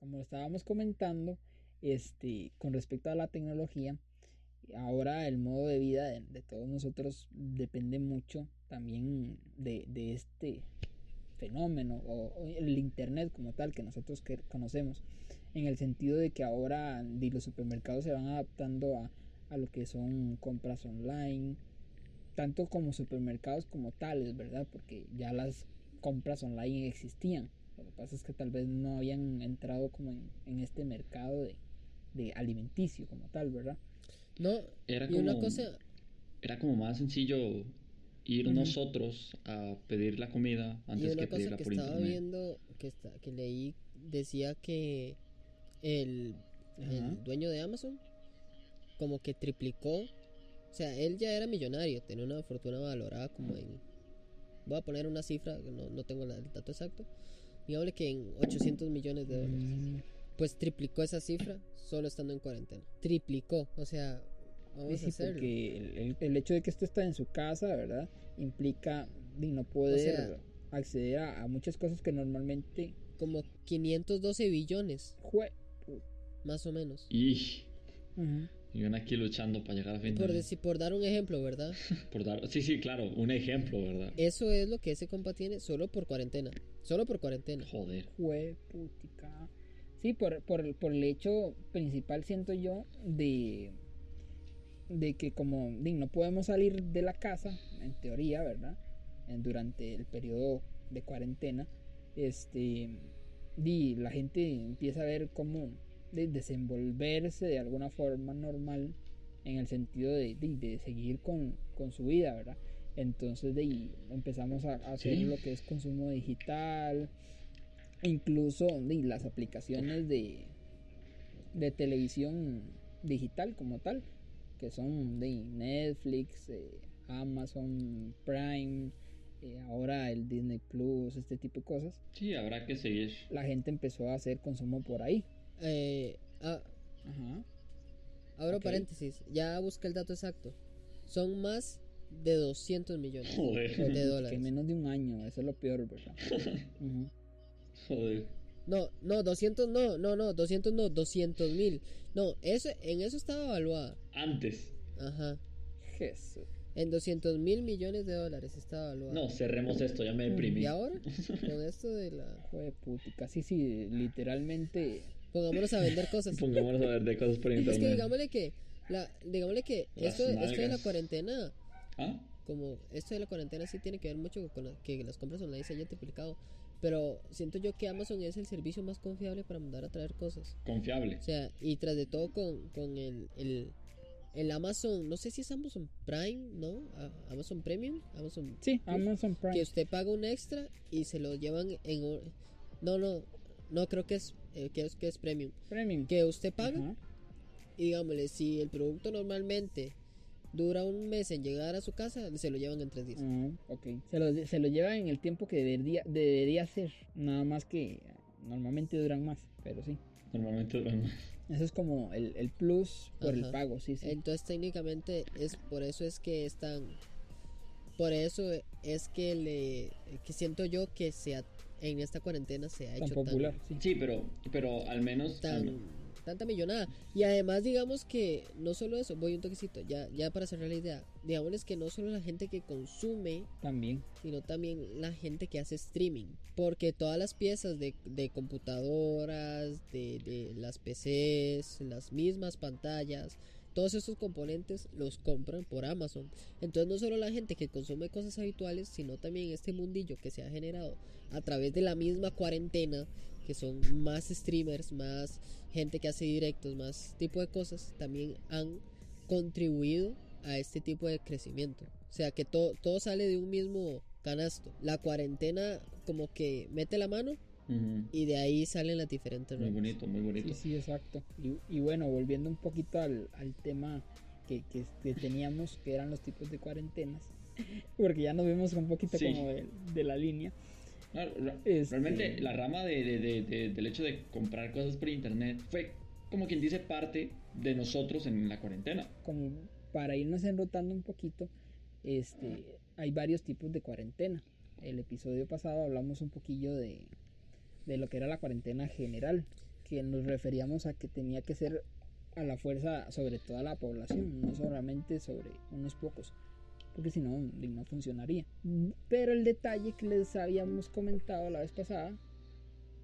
como estábamos comentando, este, con respecto a la tecnología, ahora el modo de vida de, todos nosotros depende mucho también de, de este fenómeno o, el internet como tal que nosotros que conocemos en el sentido de que ahora los supermercados se van adaptando a, a lo que son compras online tanto como supermercados como tales verdad porque ya las compras online existían lo que pasa es que tal vez no habían entrado como en, en este mercado de, de alimenticio como tal verdad no, era como, una cosa... Era como más sencillo ir nosotros a pedir la comida antes que pedirla que por estaba viendo, que, está, que leí, decía que el, dueño de Amazon como que triplicó. O sea, él ya era millonario, tenía una fortuna valorada como en... Voy a poner una cifra, no, no tengo el dato exacto. Digámosle que en 800 millones de dólares. Mm pues triplicó esa cifra solo estando en cuarentena. Triplicó, o sea, vamos a hacerlo. Porque el, hecho de que esto está en su casa, ¿verdad? Implica de no poder acceder a, muchas cosas que normalmente... Como 512 billones. Jue... Más o menos. Y... Y van aquí luchando para llegar a fin por, decir, por dar un ejemplo, ¿verdad? por dar, sí, sí, claro, un ejemplo, ¿verdad? Eso es lo que ese compa tiene solo por cuarentena. Solo por cuarentena. Joder. Jue putica. Sí, por, por, por el hecho principal siento yo de, de que como no podemos salir de la casa, en teoría, ¿verdad? Durante el periodo de cuarentena, este, y la gente empieza a ver cómo de desenvolverse de alguna forma normal en el sentido de, de, seguir con, con, su vida, ¿verdad? Entonces de ahí empezamos a, hacer lo que es consumo digital, incluso las aplicaciones de, de televisión digital como tal, que son de Netflix, eh, Amazon Prime, eh, ahora el Disney Plus, este tipo de cosas. Sí, habrá que seguir. La gente empezó a hacer consumo por ahí. Eh, ah, Ajá. Ahora paréntesis, ya busca el dato exacto. Son más de 200 millones de dólares. Que menos de un año, eso es lo peor, ¿verdad? Joder. No, no, 200 no, no, no, 200 no, 200 mil. No, eso, en eso estaba evaluada. Antes. Ajá. Jesús. En 200 mil millones de dólares estaba evaluada. No, cerremos esto, ya me deprimí. ¿Y ahora? Con esto de la... Joder, putica. Sí, sí, literalmente... Pongámonos a vender cosas. Pongámonos a vender cosas por internet. Es que digámosle que... La, digámosle que esto, esto de la cuarentena... ¿Ah? Como esto de la cuarentena sí tiene que ver mucho con que las compras online se hayan triplicado. Pero siento yo que Amazon es el servicio más confiable para mandar a traer cosas. Confiable. O sea, y tras de todo con, con el, el, el, Amazon, no sé si es Amazon Prime, ¿no? Amazon Premium. Amazon, sí, Amazon Prime. Que usted paga un extra y se lo llevan en... No, no, no creo que es, eh, que es, que es Premium. Premium. Que usted paga. Y digámosle, si el producto normalmente dura un mes en llegar a su casa, se lo llevan en tres días. Ah, ok. Se lo, se lo llevan en el tiempo que debería, debería ser. Nada más que normalmente duran más, pero sí. Normalmente duran más. Eso es como el, el plus por el pago, sí, sí. Entonces técnicamente es por eso es que están por eso es que le que siento yo que se en esta cuarentena se ha hecho popular, sí. sí. pero pero al menos tan, tanta millonada. Y además, digamos que no solo eso, voy un toquecito, ya, ya para cerrar la idea, digamos que no solo la gente que consume, también, sino también la gente que hace streaming. Porque todas las piezas de, de computadoras, de, de las PCs, las mismas pantallas, todos esos componentes los compran por Amazon. Entonces no solo la gente que consume cosas habituales, sino también este mundillo que se ha generado a través de la misma cuarentena, que son más streamers, más gente que hace directos, más tipo de cosas, también han contribuido a este tipo de crecimiento. O sea que todo, todo sale de un mismo canasto. La cuarentena como que mete la mano y de ahí salen las diferentes Muy bonito, muy bonito. Sí, sí, exacto. Y, bueno, volviendo un poquito al, tema que, teníamos, que eran los tipos de cuarentenas, porque ya nos vemos un poquito como de, la línea. Este, realmente la rama de, del hecho de comprar cosas por internet fue como quien dice parte de nosotros en la cuarentena. Como para irnos enrotando un poquito, este, hay varios tipos de cuarentena. El episodio pasado hablamos un poquillo de, de lo que era la cuarentena general. que nos referíamos a que tenía que ser a la fuerza sobre toda la población, no solamente sobre unos pocos, porque si no, no funcionaría. Pero el detalle que les habíamos comentado la vez pasada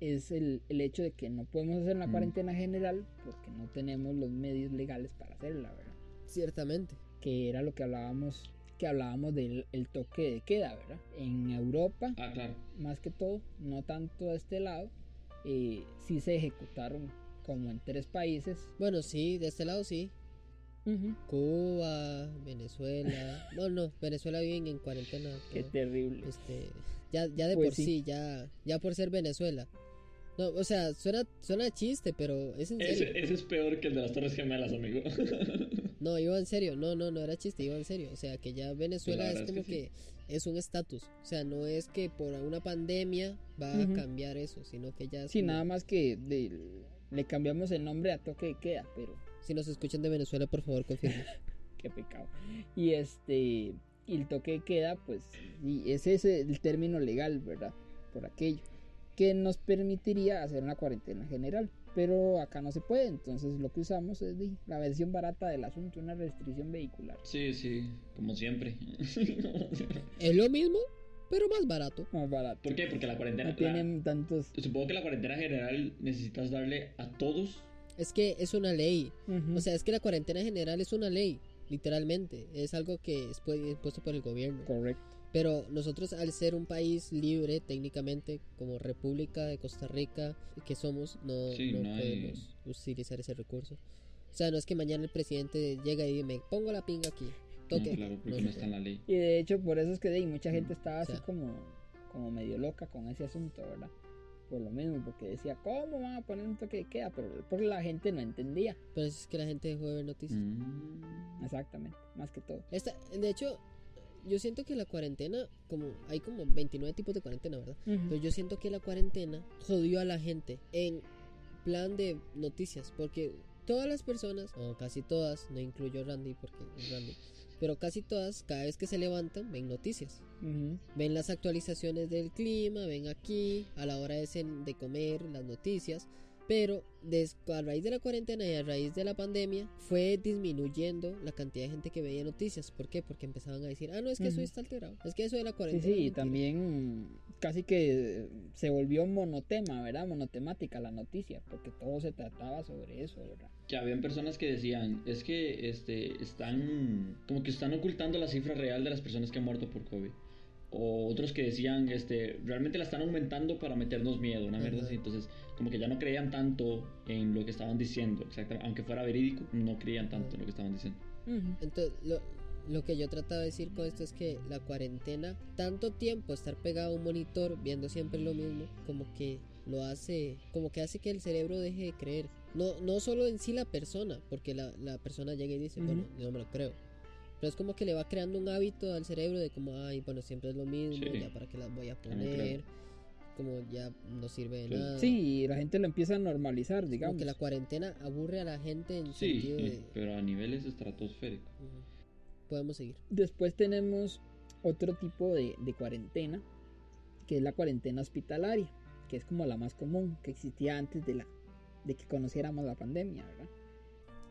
es el, el hecho de que no podemos hacer una Mm. cuarentena general porque no tenemos los medios legales para hacerla, ¿verdad? Ciertamente. Que era lo que hablábamos que hablábamos del el toque de queda, ¿verdad? En Europa, Ah, claro. más que todo, no tanto de este lado, eh, sí se ejecutaron como en tres países. Bueno, sí, de este lado sí. Ujú. Cuba, Venezuela. No, no, Venezuela viven en cuarentena. Qué pero, terrible. este, ya, ya de Pues por sí. sí. ya, ya por ser Venezuela. No, o sea, suena, suena chiste, pero es en serio. Ese, ese es peor que el de las Torres Gemelas, amigo. No, iba en serio. No, no, no era chiste, iba en serio. O sea, que ya Venezuela La es como que es un estatus. O sea, no es que por una pandemia va a cambiar eso, sino que ya es Sí, como- nada más que de- le cambiamos el nombre a toque de queda, pero Si nos escuchan de Venezuela, por favor, confirmen. qué pecado. Y este, y el toque de queda, pues, y ese es el término legal, ¿verdad? Por aquello, que nos permitiría hacer una cuarentena general. Pero acá no se puede, entonces lo que usamos es de- la versión barata del asunto, una restricción vehicular. Sí, sí, como siempre. es lo mismo, pero más barato. Más barato. ¿Por qué? Porque la cuarentena. No tienen tantos. la- supongo que la cuarentena general necesitas darle a todos. Es que es una ley. Ujú. O sea, es que la cuarentena general es una ley, literalmente. Es algo que es pu- impuesto por el gobierno. correcto. Pero nosotros al ser un país libre técnicamente, como República de Costa Rica que somos, no, Sí, no no hay- podemos utilizar ese recurso. O sea, no es que mañana el presidente llega y me pongo la pinga aquí. Toque. No, claro, porque No está en la ley. Y de hecho, por eso es que de ahí mucha gente estaba O así sea. como, como medio loca con ese asunto, ¿verdad? Por lo mismo, porque decía, ¿cómo van a poner un toque de queda? Pero porque la gente no entendía. Pero es que la gente dejó de ver noticias. Mm. Exactamente, más que todo. Esta, de hecho, yo siento que la cuarentena, como hay como 29 tipos de cuarentena, ¿verdad? Pero yo siento que la cuarentena jodió a la gente en plan de noticias, porque todas las personas, o casi todas, no incluyo Randy porque es Randy, pero casi todas, cada vez que se levantan, ven noticias. Ven las actualizaciones del clima, ven aquí, a la hora de, cen- de comer, las noticias. Pero a raíz de la cuarentena y a raíz de la pandemia fue disminuyendo la cantidad de gente que veía noticias. ¿Por qué? Porque empezaban a decir, ah, no, es que eso está alterado. Es que eso de la Sí, cuarentena. sí, es y mentira". también casi que se volvió monotema, ¿verdad? Monotemática la noticia, porque todo se trataba sobre eso, ¿verdad? Que habían personas que decían, es que este están como que están ocultando la cifra real de las personas que han muerto por COVID. O otros que decían, este, realmente la están aumentando para meternos miedo, una mierda Ajá. así. Entonces, como que ya no creían tanto en lo que estaban diciendo, exactamente. Aunque fuera verídico, no creían tanto en lo que estaban diciendo. Entonces, lo, lo que yo trataba de decir con esto es que la cuarentena, tanto tiempo estar pegado a un monitor viendo siempre lo mismo, como que lo hace, como que hace que el cerebro deje de creer. No, no solo en sí la persona, porque la, la persona llega y dice, Ujú. bueno, yo no me lo creo. Pero es como que le va creando un hábito al cerebro de como, ay, bueno, siempre es lo mismo, Sí. ya para qué las voy a poner, como ya no sirve de Sí. nada. Sí, y la gente lo empieza a normalizar, Como digamos. que la cuarentena aburre a la gente en Sí, sentido de... pero a niveles estratosféricos. Podemos seguir. Después tenemos otro tipo de, de cuarentena, que es la cuarentena hospitalaria, que es como la más común, que existía antes de, la, de que conociéramos la pandemia, ¿verdad?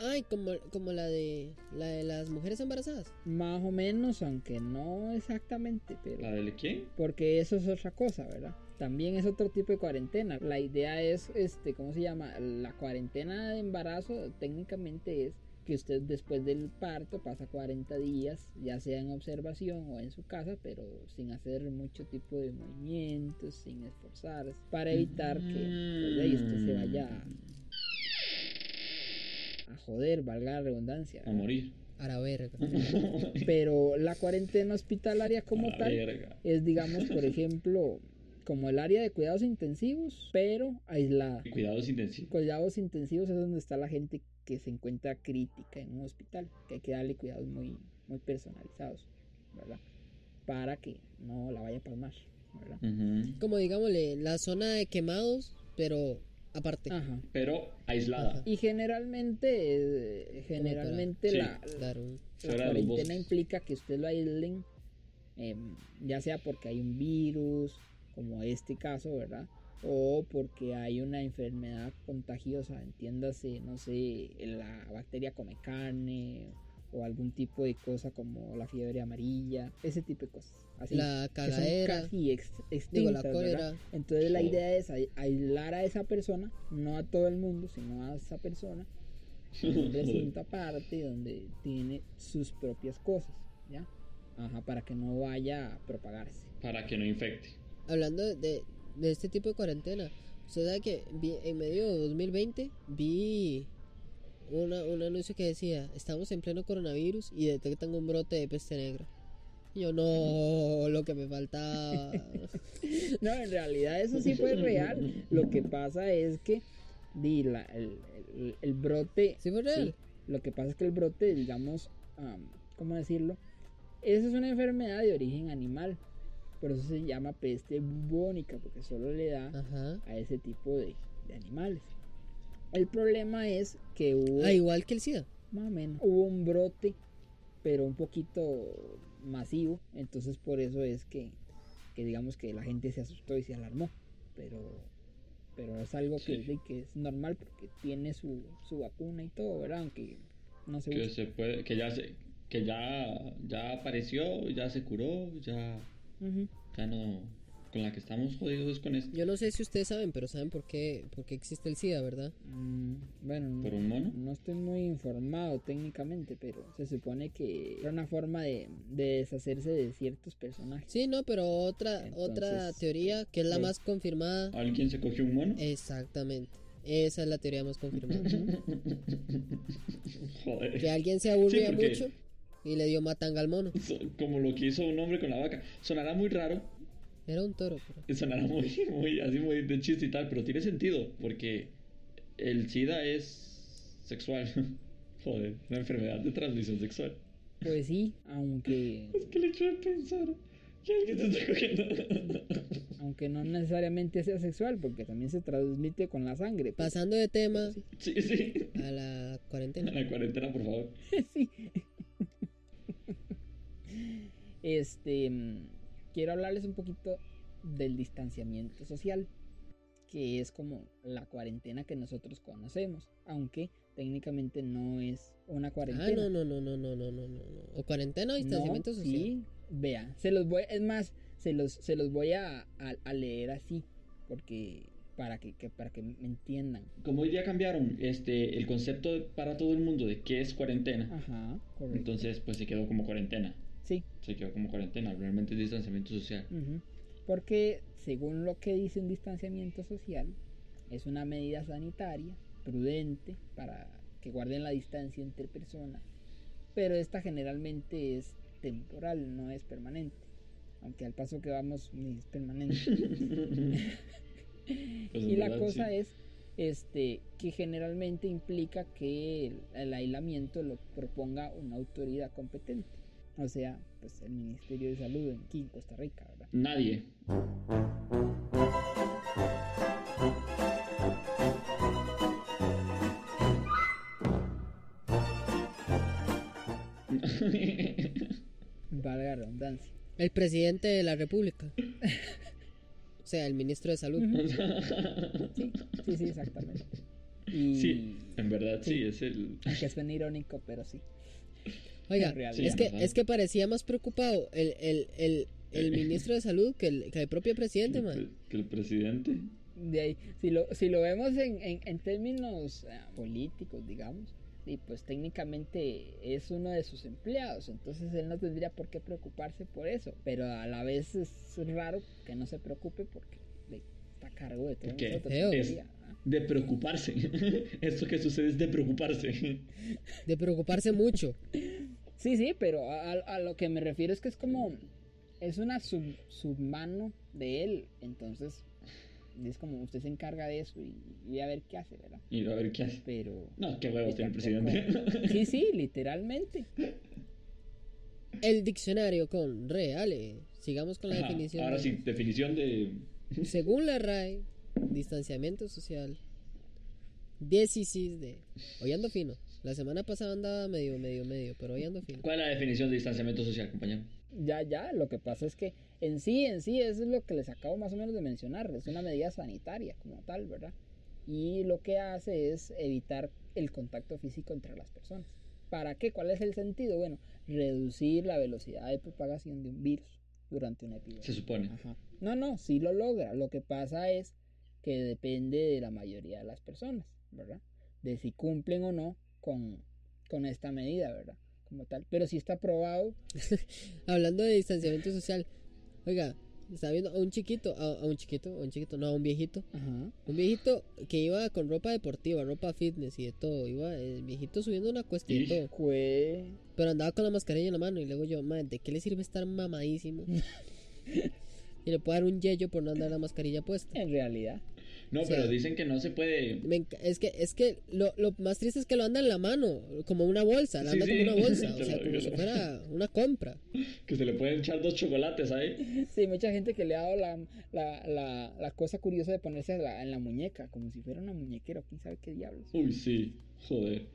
Ay, como, como la de la de las mujeres embarazadas. Más o menos, aunque no exactamente, pero... ¿La del qué? Porque eso es otra cosa, ¿verdad? También es otro tipo de cuarentena. La idea es, este, ¿cómo se llama? La cuarentena de embarazo técnicamente es que usted después del parto pasa 40 días, ya sea en observación o en su casa, pero sin hacer mucho tipo de movimientos, sin esforzarse, para evitar que pues, de ahí usted se vaya a joder, valga la redundancia. A morir. A la verga. Pero la cuarentena hospitalaria como tal verga. es, digamos, por ejemplo, como el área de cuidados intensivos, pero aislada. Cuidados intensivos. Cuidados intensivos es donde está la gente que se encuentra crítica en un hospital, que hay que darle cuidados muy, muy personalizados, ¿verdad? Para que no la vaya a palmar. Como digámosle, la zona de quemados, pero aparte. Ajá. Pero aislada. Ajá. Y generalmente, eh, generalmente Sí. la, la los cuarentena implica que usted lo aíslen, em, ya sea porque hay un virus, como este caso, ¿verdad? o porque hay una enfermedad contagiosa, entiéndase, no sé, la bacteria come carne o algún tipo de cosa como la fiebre amarilla, ese tipo de cosas. Así, La que son cagadera. casi ex- Digo, extintas, la ¿verdad? cólera. Entonces la idea es ai- aislar a esa persona, no a todo el mundo, sino a esa persona, en un recinto aparte donde tiene sus propias cosas, ¿ya? Ajá, para que no vaya a propagarse. Para que no infecte. Hablando de, de, de este tipo de cuarentena, usted sabe que vi, en medio de 2020 vi una, un anuncio que decía, estamos en pleno coronavirus y detectan un brote de peste negra. Yo no, lo que me faltaba. No, en realidad eso sí fue real. Lo que pasa es que di, la- el, el- el brote... ¿Sí fue real? sí, lo que pasa es que el brote, digamos, am, ¿cómo decirlo? Esa es una enfermedad de origen animal. Por eso se llama peste bubónica, porque solo le da Ajá. a ese tipo de, de animales. El problema es que hubo, Ah, igual que el SIDA. más o menos, hubo un brote, pero un poquito masivo. Entonces por eso es que, que digamos que la gente se asustó y se alarmó. Pero, pero es algo que, Sí. que es normal porque tiene su, su vacuna y todo, ¿verdad? Aunque no se Que se puede, que ya se, que ya, ya apareció, ya se curó, ya, ya no, con la que estamos jodidos es con esto. Yo no sé si ustedes saben, pero saben por qué, por qué existe el SIDA, ¿verdad? Mm, bueno, ¿Por no- un mono? No estoy muy informado técnicamente, pero se supone que era una forma de, de deshacerse de ciertos personajes. Sí, no, pero otra, otra teoría que es la más confirmada. ¿Alguien se cogió un mono? Exactamente. Esa es la teoría más confirmada. Joder. que alguien se aburría Sí, porque- mucho y le dio matanga al mono. Como lo que hizo un hombre con la vaca. Sonará muy raro, Era un toro, pero... sonará muy, muy, así muy de chiste y tal, pero tiene sentido, porque el SIDA es sexual. Joder, una enfermedad de transmisión sexual. Pues sí, aunque, Es que el hecho de pensar que alguien se está cogiendo. aunque no necesariamente sea sexual, porque también se transmite con la sangre. pues. Pasando de tema Sí, sí. a la A cuarentena. la cuarentena, por favor. sí. Este, quiero hablarles un poquito del distanciamiento social, que es como la cuarentena que nosotros conocemos, aunque técnicamente no es una Ah, cuarentena. no, no, no, no, no, no, no, no. no. O cuarentena o distanciamiento No, social. Sí, vea, se los voy, es más, se los, se los voy a, a- a leer así, porque para que, que- para que me entiendan. Como hoy día cambiaron este el concepto para todo el mundo de qué es cuarentena, Ajá, correcto. entonces pues se quedó como cuarentena. Sí, Se quedó como cuarentena, realmente es distanciamiento social. porque según lo que dice un distanciamiento social, es una medida sanitaria prudente para que guarden la distancia entre personas, pero esta generalmente es temporal, no es permanente. Aunque al paso que vamos ni es permanente. Pues, y la verdad, cosa sí. es este que generalmente implica que el, el aislamiento lo proponga una autoridad competente. O sea, pues el Ministerio de Salud en- aquí en Costa Rica, ¿verdad? Nadie. Valga la redundancia. El presidente de la república. o sea, el ministro de salud. Sí, sí, sí, exactamente. Y Sí, en verdad sí, Sí. es el... aunque suene irónico, pero sí. Oiga. Sí, es, que, es que parecía más preocupado el, el, el, el ministro de salud que el, que el propio presidente, que, man. que el presidente. De ahí, si lo, si lo vemos en, en, en términos eh, políticos, digamos, y pues técnicamente es uno de sus empleados, entonces él no tendría por qué preocuparse por eso, pero a la vez es raro que no se preocupe porque está a cargo de todos Porque nosotros. es día, ¿ah? De preocuparse. Esto que sucede es de preocuparse. De preocuparse mucho. Sí, sí, pero a, lo que me refiero es que es como, es una sub, submano de él, entonces es como usted se encarga de eso y, y a ver qué hace, ¿verdad? Y a ver qué hace. Pero... No, qué huevos tiene el presidente. Sí, sí, literalmente. El diccionario con reale. Sigamos con la Ajá, definición. Ahora de- sí, definición de... Según la RAE, distanciamiento social. 16 de. Hoy ando fino. La semana pasada andaba medio, medio, medio, pero hoy ando fino. ¿Cuál es la definición de distanciamiento social, compañero? Ya, ya, lo que pasa es que en sí, en sí, eso es lo que les acabo más o menos de mencionar, es una medida sanitaria como tal, ¿verdad? Y lo que hace es evitar el contacto físico entre las personas. ¿Para qué? ¿Cuál es el sentido? Bueno, reducir la velocidad de propagación de un virus durante una epidemia. Se supone. Ajá. No, no, sí lo logra. Lo que pasa es que depende de la mayoría de las personas, ¿verdad? De si cumplen o no con, con esta medida, ¿verdad? Como tal. Pero sí está probado. Hablando de distanciamiento social, oiga, estaba viendo a un chiquito, a, a un chiquito, a un chiquito, no, a un viejito. Ajá. Un viejito que iba con ropa deportiva, ropa fitness y de todo. Iba el viejito subiendo una cuesta y todo. Pero andaba con la mascarilla en la mano y luego yo, man, ¿de qué le sirve estar mamadísimo? y le puedo dar un yello por no andar la mascarilla puesta. En realidad. No, O sea, pero dicen que no se puede. Es que, es que lo, lo más triste es que lo anda en la mano, como una bolsa, lo Sí, anda sí. como una bolsa, o sea, como si fuera una compra. Que se le pueden echar dos chocolates ahí. Sí, mucha gente que le ha dado la, la, la, la cosa curiosa de ponerse la- en la muñeca, como si fuera una muñequera, o quién sabe qué diablos. Uy, sí, joder.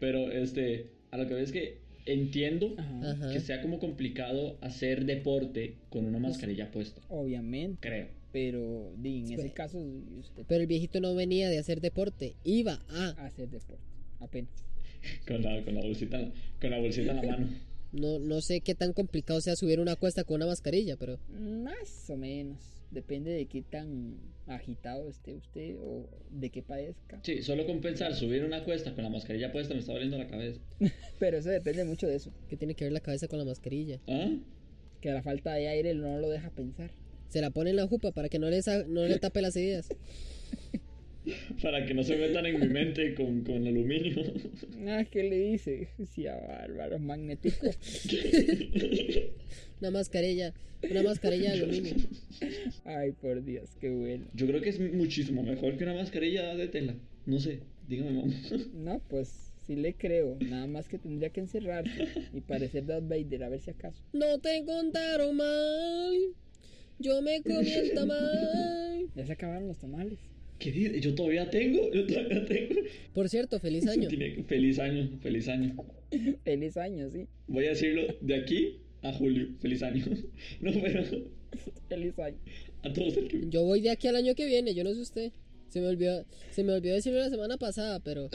Pero este, a lo que veo es que entiendo Ajá. Que sea como complicado hacer deporte con una mascarilla puesta. Obviamente. Creo. Pero di, en ese caso, usted Pero el viejito no venía de hacer deporte, iba a. hacer deporte. Apenas. Con la, con la bolsita, en la- con la bolsita en la mano. No, no sé qué tan complicado sea subir una cuesta con una mascarilla, pero Más o menos. Depende de qué tan agitado esté usted o de qué padezca. Sí, solo con pensar subir una cuesta con la mascarilla puesta me está doliendo la cabeza. Pero eso depende mucho de eso. ¿qué tiene que ver la cabeza con la mascarilla? ¿Ah? Que la falta de aire no lo deja pensar. Se la pone en la jupa para que no le, no le tape las heridas. Para que no se metan en mi mente con, con aluminio. Ah, ¿qué le dice? Sí, a bárbaro, magnético. Una mascarilla, una mascarilla de aluminio. Ay, por Dios, qué bueno. Yo creo que es muchísimo mejor que una mascarilla de tela. No sé, dígame, mamá. No, pues sí le creo. Nada más que tendría que encerrarse y parecer Darth Vader, a ver si acaso. No te contaron mal. Yo me comí el tamal. Ya se acabaron los tamales. ¿Qué dice? Yo todavía tengo, yo todavía tengo. Por cierto, feliz año. Feliz año, feliz año. Feliz año, sí. Voy a decirlo de aquí a julio. Feliz año. No, pero Feliz año. a todos el que... Yo voy de aquí al año que viene, yo no sé usted. Se me olvidó, se me olvidó decirlo la semana pasada, pero.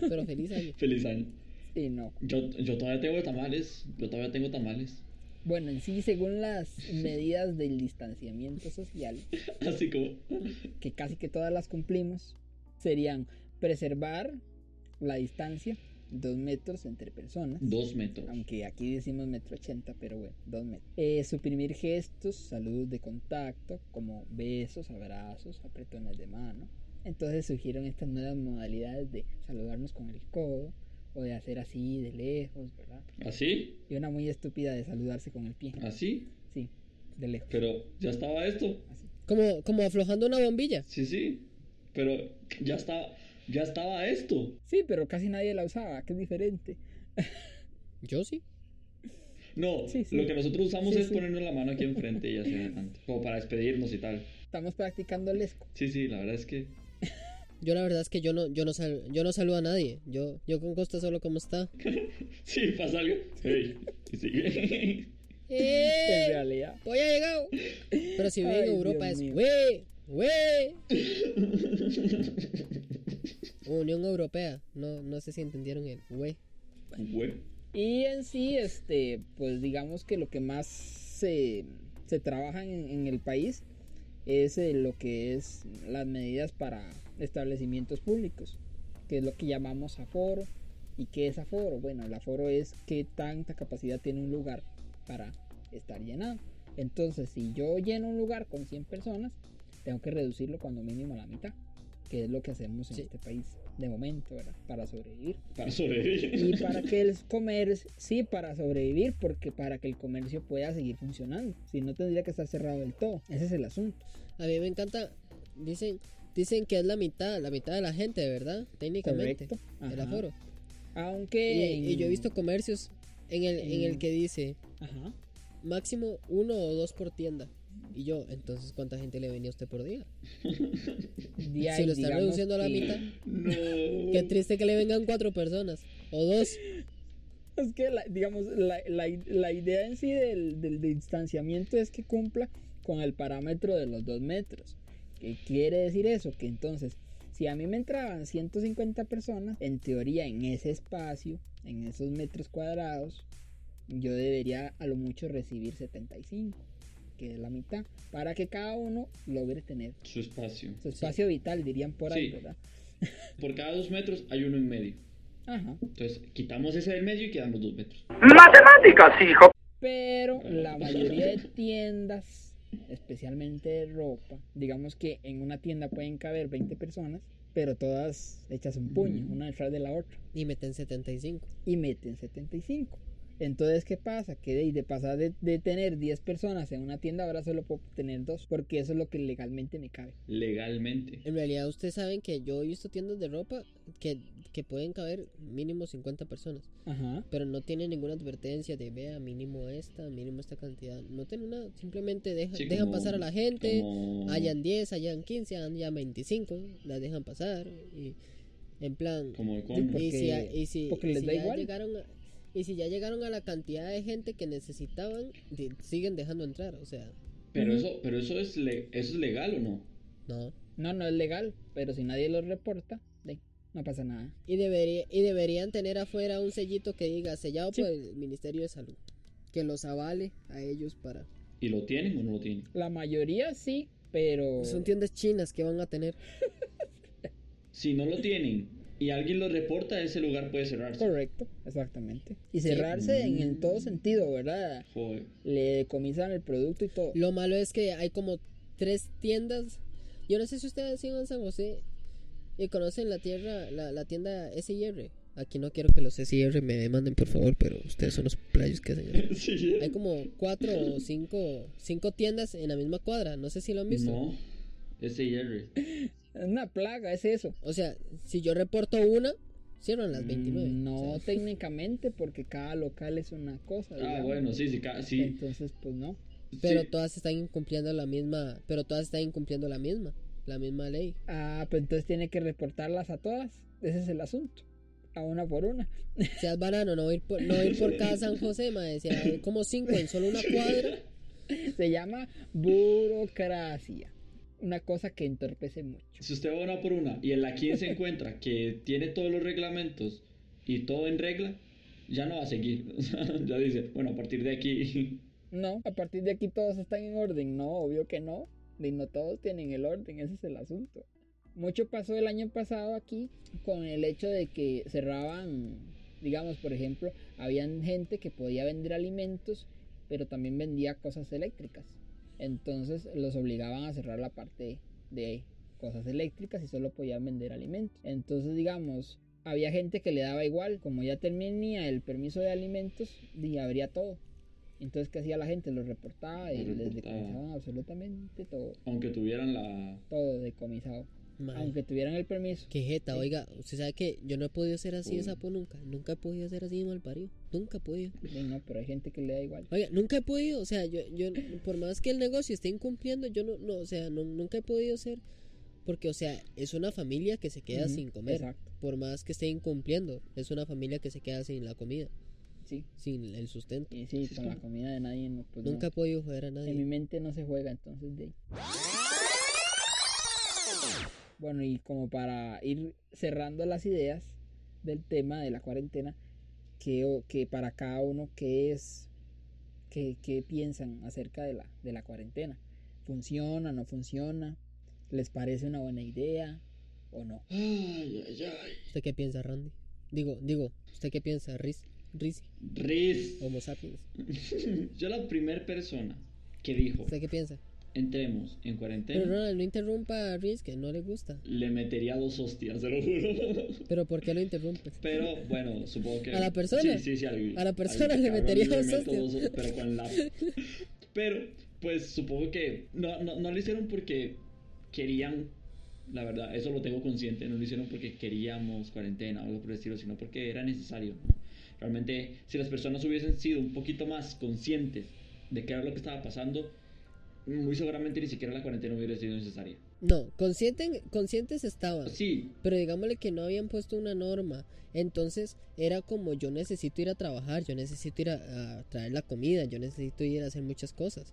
Pero feliz año. Feliz año. Sí, no. Yo, yo todavía tengo tamales. Yo todavía tengo tamales. Bueno, en sí, según las medidas del distanciamiento social, Así como... que casi que todas las cumplimos, serían preservar la distancia, dos metros entre personas. Dos metros. Aunque aquí decimos metro ochenta, pero bueno, dos metros. Eh, suprimir gestos, saludos de contacto, como besos, abrazos, apretones de mano. Entonces surgieron estas nuevas modalidades de saludarnos con el codo, o de hacer así de lejos, ¿verdad? ¿Así? Y una muy estúpida de saludarse con el pie. ¿Así? Sí, de lejos. Pero ya estaba esto. Así. Como, como aflojando una bombilla. Sí, sí. Pero ya estaba... Ya estaba esto. Sí, pero casi nadie la usaba, que es diferente. Yo sí. No, Sí, sí. lo que nosotros usamos Sí, es sí. ponernos la mano aquí enfrente y así adelante. Como para despedirnos y tal. Estamos practicando el esco. Sí, sí, la verdad es que... Yo la verdad es que yo no, yo no sal- yo no saludo a nadie. Yo, yo con Costa solo como está. Sí, pasa algo. Hey, y sigue. En ¡Eh! realidad. Voy a llegado. Pero si vive en Europa Dios es wey, wey. Unión Europea. No, no sé si entendieron el wey. Y en sí, este, pues digamos que lo que más se, se trabaja en, en el país es eh, lo que es las medidas para establecimientos públicos, que es lo que llamamos aforo. ¿Y qué es aforo? Bueno, el aforo es qué tanta capacidad tiene un lugar para estar llenado. Entonces, si yo lleno un lugar con 100 personas, tengo que reducirlo cuando mínimo a la mitad, que es lo que hacemos en Sí. este país de momento, ¿verdad? Para sobrevivir. Para sobrevivir. Y para que el comercio, sí, para sobrevivir, porque para que el comercio pueda seguir funcionando. Si no, tendría que estar cerrado del todo. Ese es el asunto. A mí me encanta. Dicen, dicen que es la mitad, la mitad de la gente, ¿verdad? Técnicamente. El aforo. Aunque. Y, y yo he visto comercios en el, en el en- que dice Ajá. máximo uno o dos por tienda. Y yo, entonces, ¿cuánta gente le venía a usted por día? De si lo está digamos reduciendo a la mitad. No. Qué triste que le vengan cuatro personas. O dos. Es que, la- digamos, la, la- la idea en sí del, del distanciamiento es que cumpla con el parámetro de los dos metros. ¿Qué quiere decir eso? Que entonces, si a mí me entraban 150 personas, en teoría en ese espacio, en esos metros cuadrados, yo debería a lo mucho recibir 75, que es la mitad, para que cada uno logre tener Su espacio. su espacio vital, dirían por ahí, Sí. ¿verdad? Por cada dos metros hay uno en medio. Ajá. Entonces, quitamos ese del medio y quedamos dos metros. Matemáticas, hijo. Pero la mayoría de tiendas, especialmente ropa, digamos que en una tienda pueden caber 20 personas, pero todas hechas un puño, una detrás de la otra, Y meten 75. y meten 75. Entonces, ¿qué pasa? Que de, de pasar de, de tener 10 personas en una tienda, ahora solo puedo tener dos, porque eso es lo que legalmente me cabe. Legalmente. En realidad, ustedes saben que yo he visto tiendas de ropa que, que pueden caber mínimo 50 personas. Ajá. Pero no tienen ninguna advertencia de vea mínimo esta, mínimo esta cantidad. No tienen nada, simplemente deja- Sí, dejan como- pasar a la gente. como- Hayan 10, hayan 15, hayan 25, las dejan pasar. Y en plan. Como y si, y si- porque les si da ya igual. llegaron a- y si ya llegaron a la cantidad de gente que necesitaban, siguen dejando entrar. O sea, Pero eso, pero eso es le- eso es legal o no? no. No, no es legal, pero si nadie lo reporta, de, no pasa nada. Y, debería, y deberían tener afuera un sellito que diga sellado Sí. por el Ministerio de Salud. Que los avale a ellos para. ¿Y lo tienen o no lo tienen? La mayoría sí, pero... Son tiendas chinas que van a tener. Si no lo tienen y alguien lo reporta, ese lugar puede cerrarse. Correcto, exactamente. Y cerrarse en el todo sentido, ¿verdad? Joder. Le decomisan el producto y todo. Lo malo es que hay como tres tiendas. Yo no sé si ustedes siguen en San José y conocen la tierra, la, la tienda SIR. Aquí no quiero que los SIR me demanden, por favor, pero ustedes son los playos que hacen. Sí. Hay como cuatro o cinco, cinco tiendas en la misma cuadra. No sé si lo han visto. No. Ese IR. Es una plaga, es eso. O sea, si yo reporto una, cierran las 29. Mm, No O sea, técnicamente, porque cada local es una cosa. Ah, digamos. bueno, sí, sí, sí. Entonces, pues no. pero Sí. todas están incumpliendo la misma. Pero todas están incumpliendo la misma. La misma ley. Ah, pues entonces tiene que reportarlas a todas. Ese es el asunto. A una por una. Seas banano, no ir por, no ir por cada San José, ma, decía, hay como cinco en solo una cuadra. Se llama burocracia. Una cosa que entorpece mucho. Si usted va una por una y en la 15 se encuentra que tiene todos los reglamentos y todo en regla, ya no va a seguir. Ya dice, bueno, a partir de aquí. No, a partir de aquí todos están en orden. No, obvio que no. Y no todos tienen el orden, ese es el asunto. Mucho pasó el año pasado aquí con el hecho de que cerraban, digamos, por ejemplo, habían gente que podía vender alimentos, pero también vendía cosas eléctricas. Entonces los obligaban a cerrar la parte de cosas eléctricas y solo podían vender alimentos. Entonces, digamos, había gente que le daba igual, como ya terminía el permiso de alimentos, y abría todo. Entonces, ¿qué hacía la gente? Lo reportaba y les decomisaban absolutamente todo. Aunque tuvieran la. Todo decomisado. Aunque tuvieran el permiso. Qué jeta, Sí. oiga, usted sabe que yo no he podido ser así de Uy. sapo nunca. Nunca he podido ser así de mal parido. Nunca he podido. Sí, no, pero hay gente que le da igual. Oiga, nunca he podido, o sea, yo, yo, por más que el negocio esté incumpliendo, yo no, no o sea, no- nunca he podido ser, porque, o sea, es una familia que se queda Ujú, sin comer, Exacto. por más que esté incumpliendo, es una familia que se queda sin la comida, Sí. sin el sustento. Y sí, Sí, con la comida de nadie, no, pues Nunca he no. podido joder a En mi nadie. mente no se juega, entonces de ahí. Bueno, y como para ir cerrando las ideas del tema de la cuarentena, que, que para cada uno, ¿qué es? ¿Qué, qué piensan acerca de la, de la cuarentena? ¿Funciona, no funciona? ¿Les parece una buena idea o no? Ay, ay, ay. ¿Usted qué piensa, Randy? Digo, digo, ¿usted qué piensa, Riz? Riz, Riz. Homo sapiens. Yo la primera persona que dijo, ¿Usted qué piensa? Entremos en Pero cuarentena, Ronald, no interrumpa a Riz, que no le gusta. le metería dos hostias, se lo juro. Pero ¿por qué lo interrumpes? Pero bueno, supongo que. ¿A la persona? Sí, sí, sí. al- ¿A la al persona le metería dos hostias? dos- Pero con la. Pero, pues supongo que. No, no, no lo hicieron porque querían. La verdad, eso lo tengo consciente. No lo hicieron porque queríamos cuarentena o algo por el estilo, sino porque era necesario. Realmente, si las personas hubiesen sido un poquito más conscientes de qué era lo que estaba pasando, muy seguramente ni siquiera la cuarentena hubiera sido necesaria. No, consciente, conscientes estaban. Sí, Pero digámosle que no habían puesto una norma. Entonces era como yo necesito ir a trabajar, yo necesito ir a, a traer la comida, yo necesito ir a hacer muchas cosas.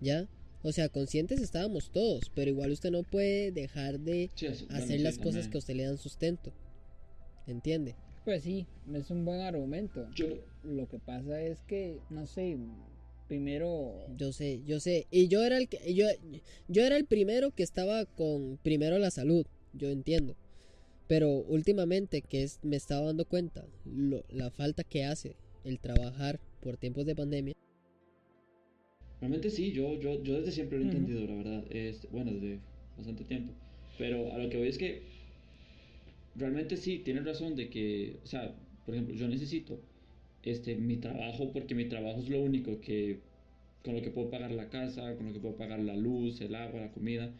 ¿Ya? O sea, conscientes estábamos todos, pero igual usted no puede dejar de sí, eso- bueno, hacer las cosas también. que a usted le dan sustento. ¿Entiende? Pues sí, es un buen argumento. Yo, Lo que pasa es que, no sé, primero... Yo sé, yo sé. Y yo era el que, yo, yo era el primero que estaba con primero la salud, yo entiendo. Pero últimamente que es, me estaba dando cuenta lo- la falta que hace el trabajar por tiempos de pandemia. realmente sí, yo, yo, yo desde siempre lo he entendido, la verdad. Es, bueno, desde bastante tiempo. Pero a lo que voy es que realmente sí, tienes razón de que, o sea, por ejemplo, yo necesito este, mi trabajo porque mi trabajo es lo único que, con lo que puedo pagar la casa, con lo que puedo pagar la luz, el agua, la comida.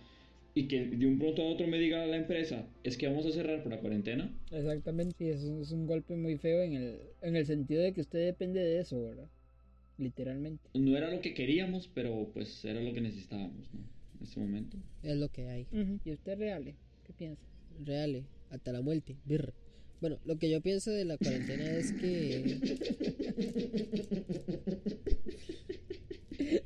Y que de un pronto a otro me diga la empresa, es que vamos a cerrar por la cuarentena. Exactamente, sí, eso es un golpe muy feo en el, en el sentido de que usted depende de eso, ¿verdad? Literalmente. No era lo que queríamos, pero pues era lo que necesitábamos, ¿no? En ese momento. Es lo que hay. ¿Y usted, Reale? ¿Qué piensa? Reales, hasta la muerte. birr. Bueno, lo que yo pienso de la cuarentena es que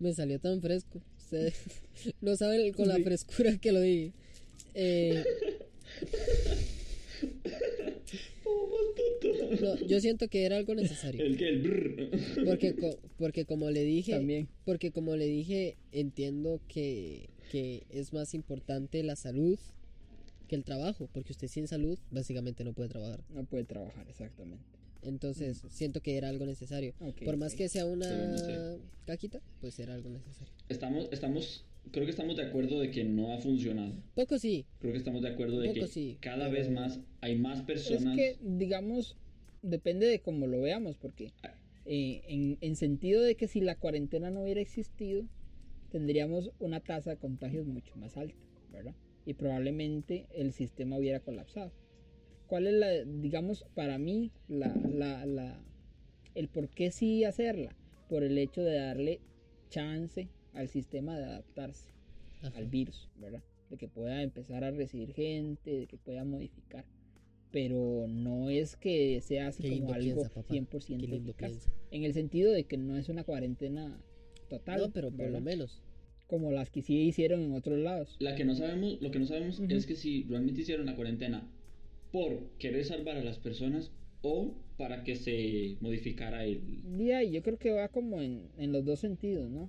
me salió tan fresco. Ustedes no saben con la frescura que lo dije. Eh, no, yo siento que era algo necesario. El que el brr. Porque, co- porque como le dije, También. porque como le dije, entiendo que, que es más importante la salud que el trabajo, porque usted sin salud básicamente no puede trabajar. No puede trabajar, exactamente. Entonces, siento que era algo necesario. Por más que sea una no sé. caquita, pues era algo necesario. Estamos, estamos, creo que estamos de acuerdo de que no ha funcionado. Poco sí, Creo que estamos de acuerdo de Poco que sí, cada pero- vez más hay más Es personas. que, digamos, depende de cómo lo veamos, porque eh, en, en sentido de que si la cuarentena no hubiera existido, tendríamos una tasa de contagios mucho más alta, ¿verdad? Y probablemente el sistema hubiera colapsado. ¿Cuál es la, digamos, para mí, la, la, la, el por qué sí hacerla? Por el hecho de darle chance al sistema de adaptarse Ajá. al virus, ¿verdad? De que pueda empezar a recibir gente, de que pueda modificar. Pero no es que sea así Qué como algo piensa, papá. 100% Qué lindo eficaz. En el sentido de que no es una cuarentena total. No, pero por lo menos. Como las que sí hicieron en otros lados. La que no sabemos, lo que no sabemos Ujú. es que si realmente hicieron la cuarentena por querer salvar a las personas o para que se modificara el. Y ahí yo creo que va como en, en los dos sentidos, ¿no?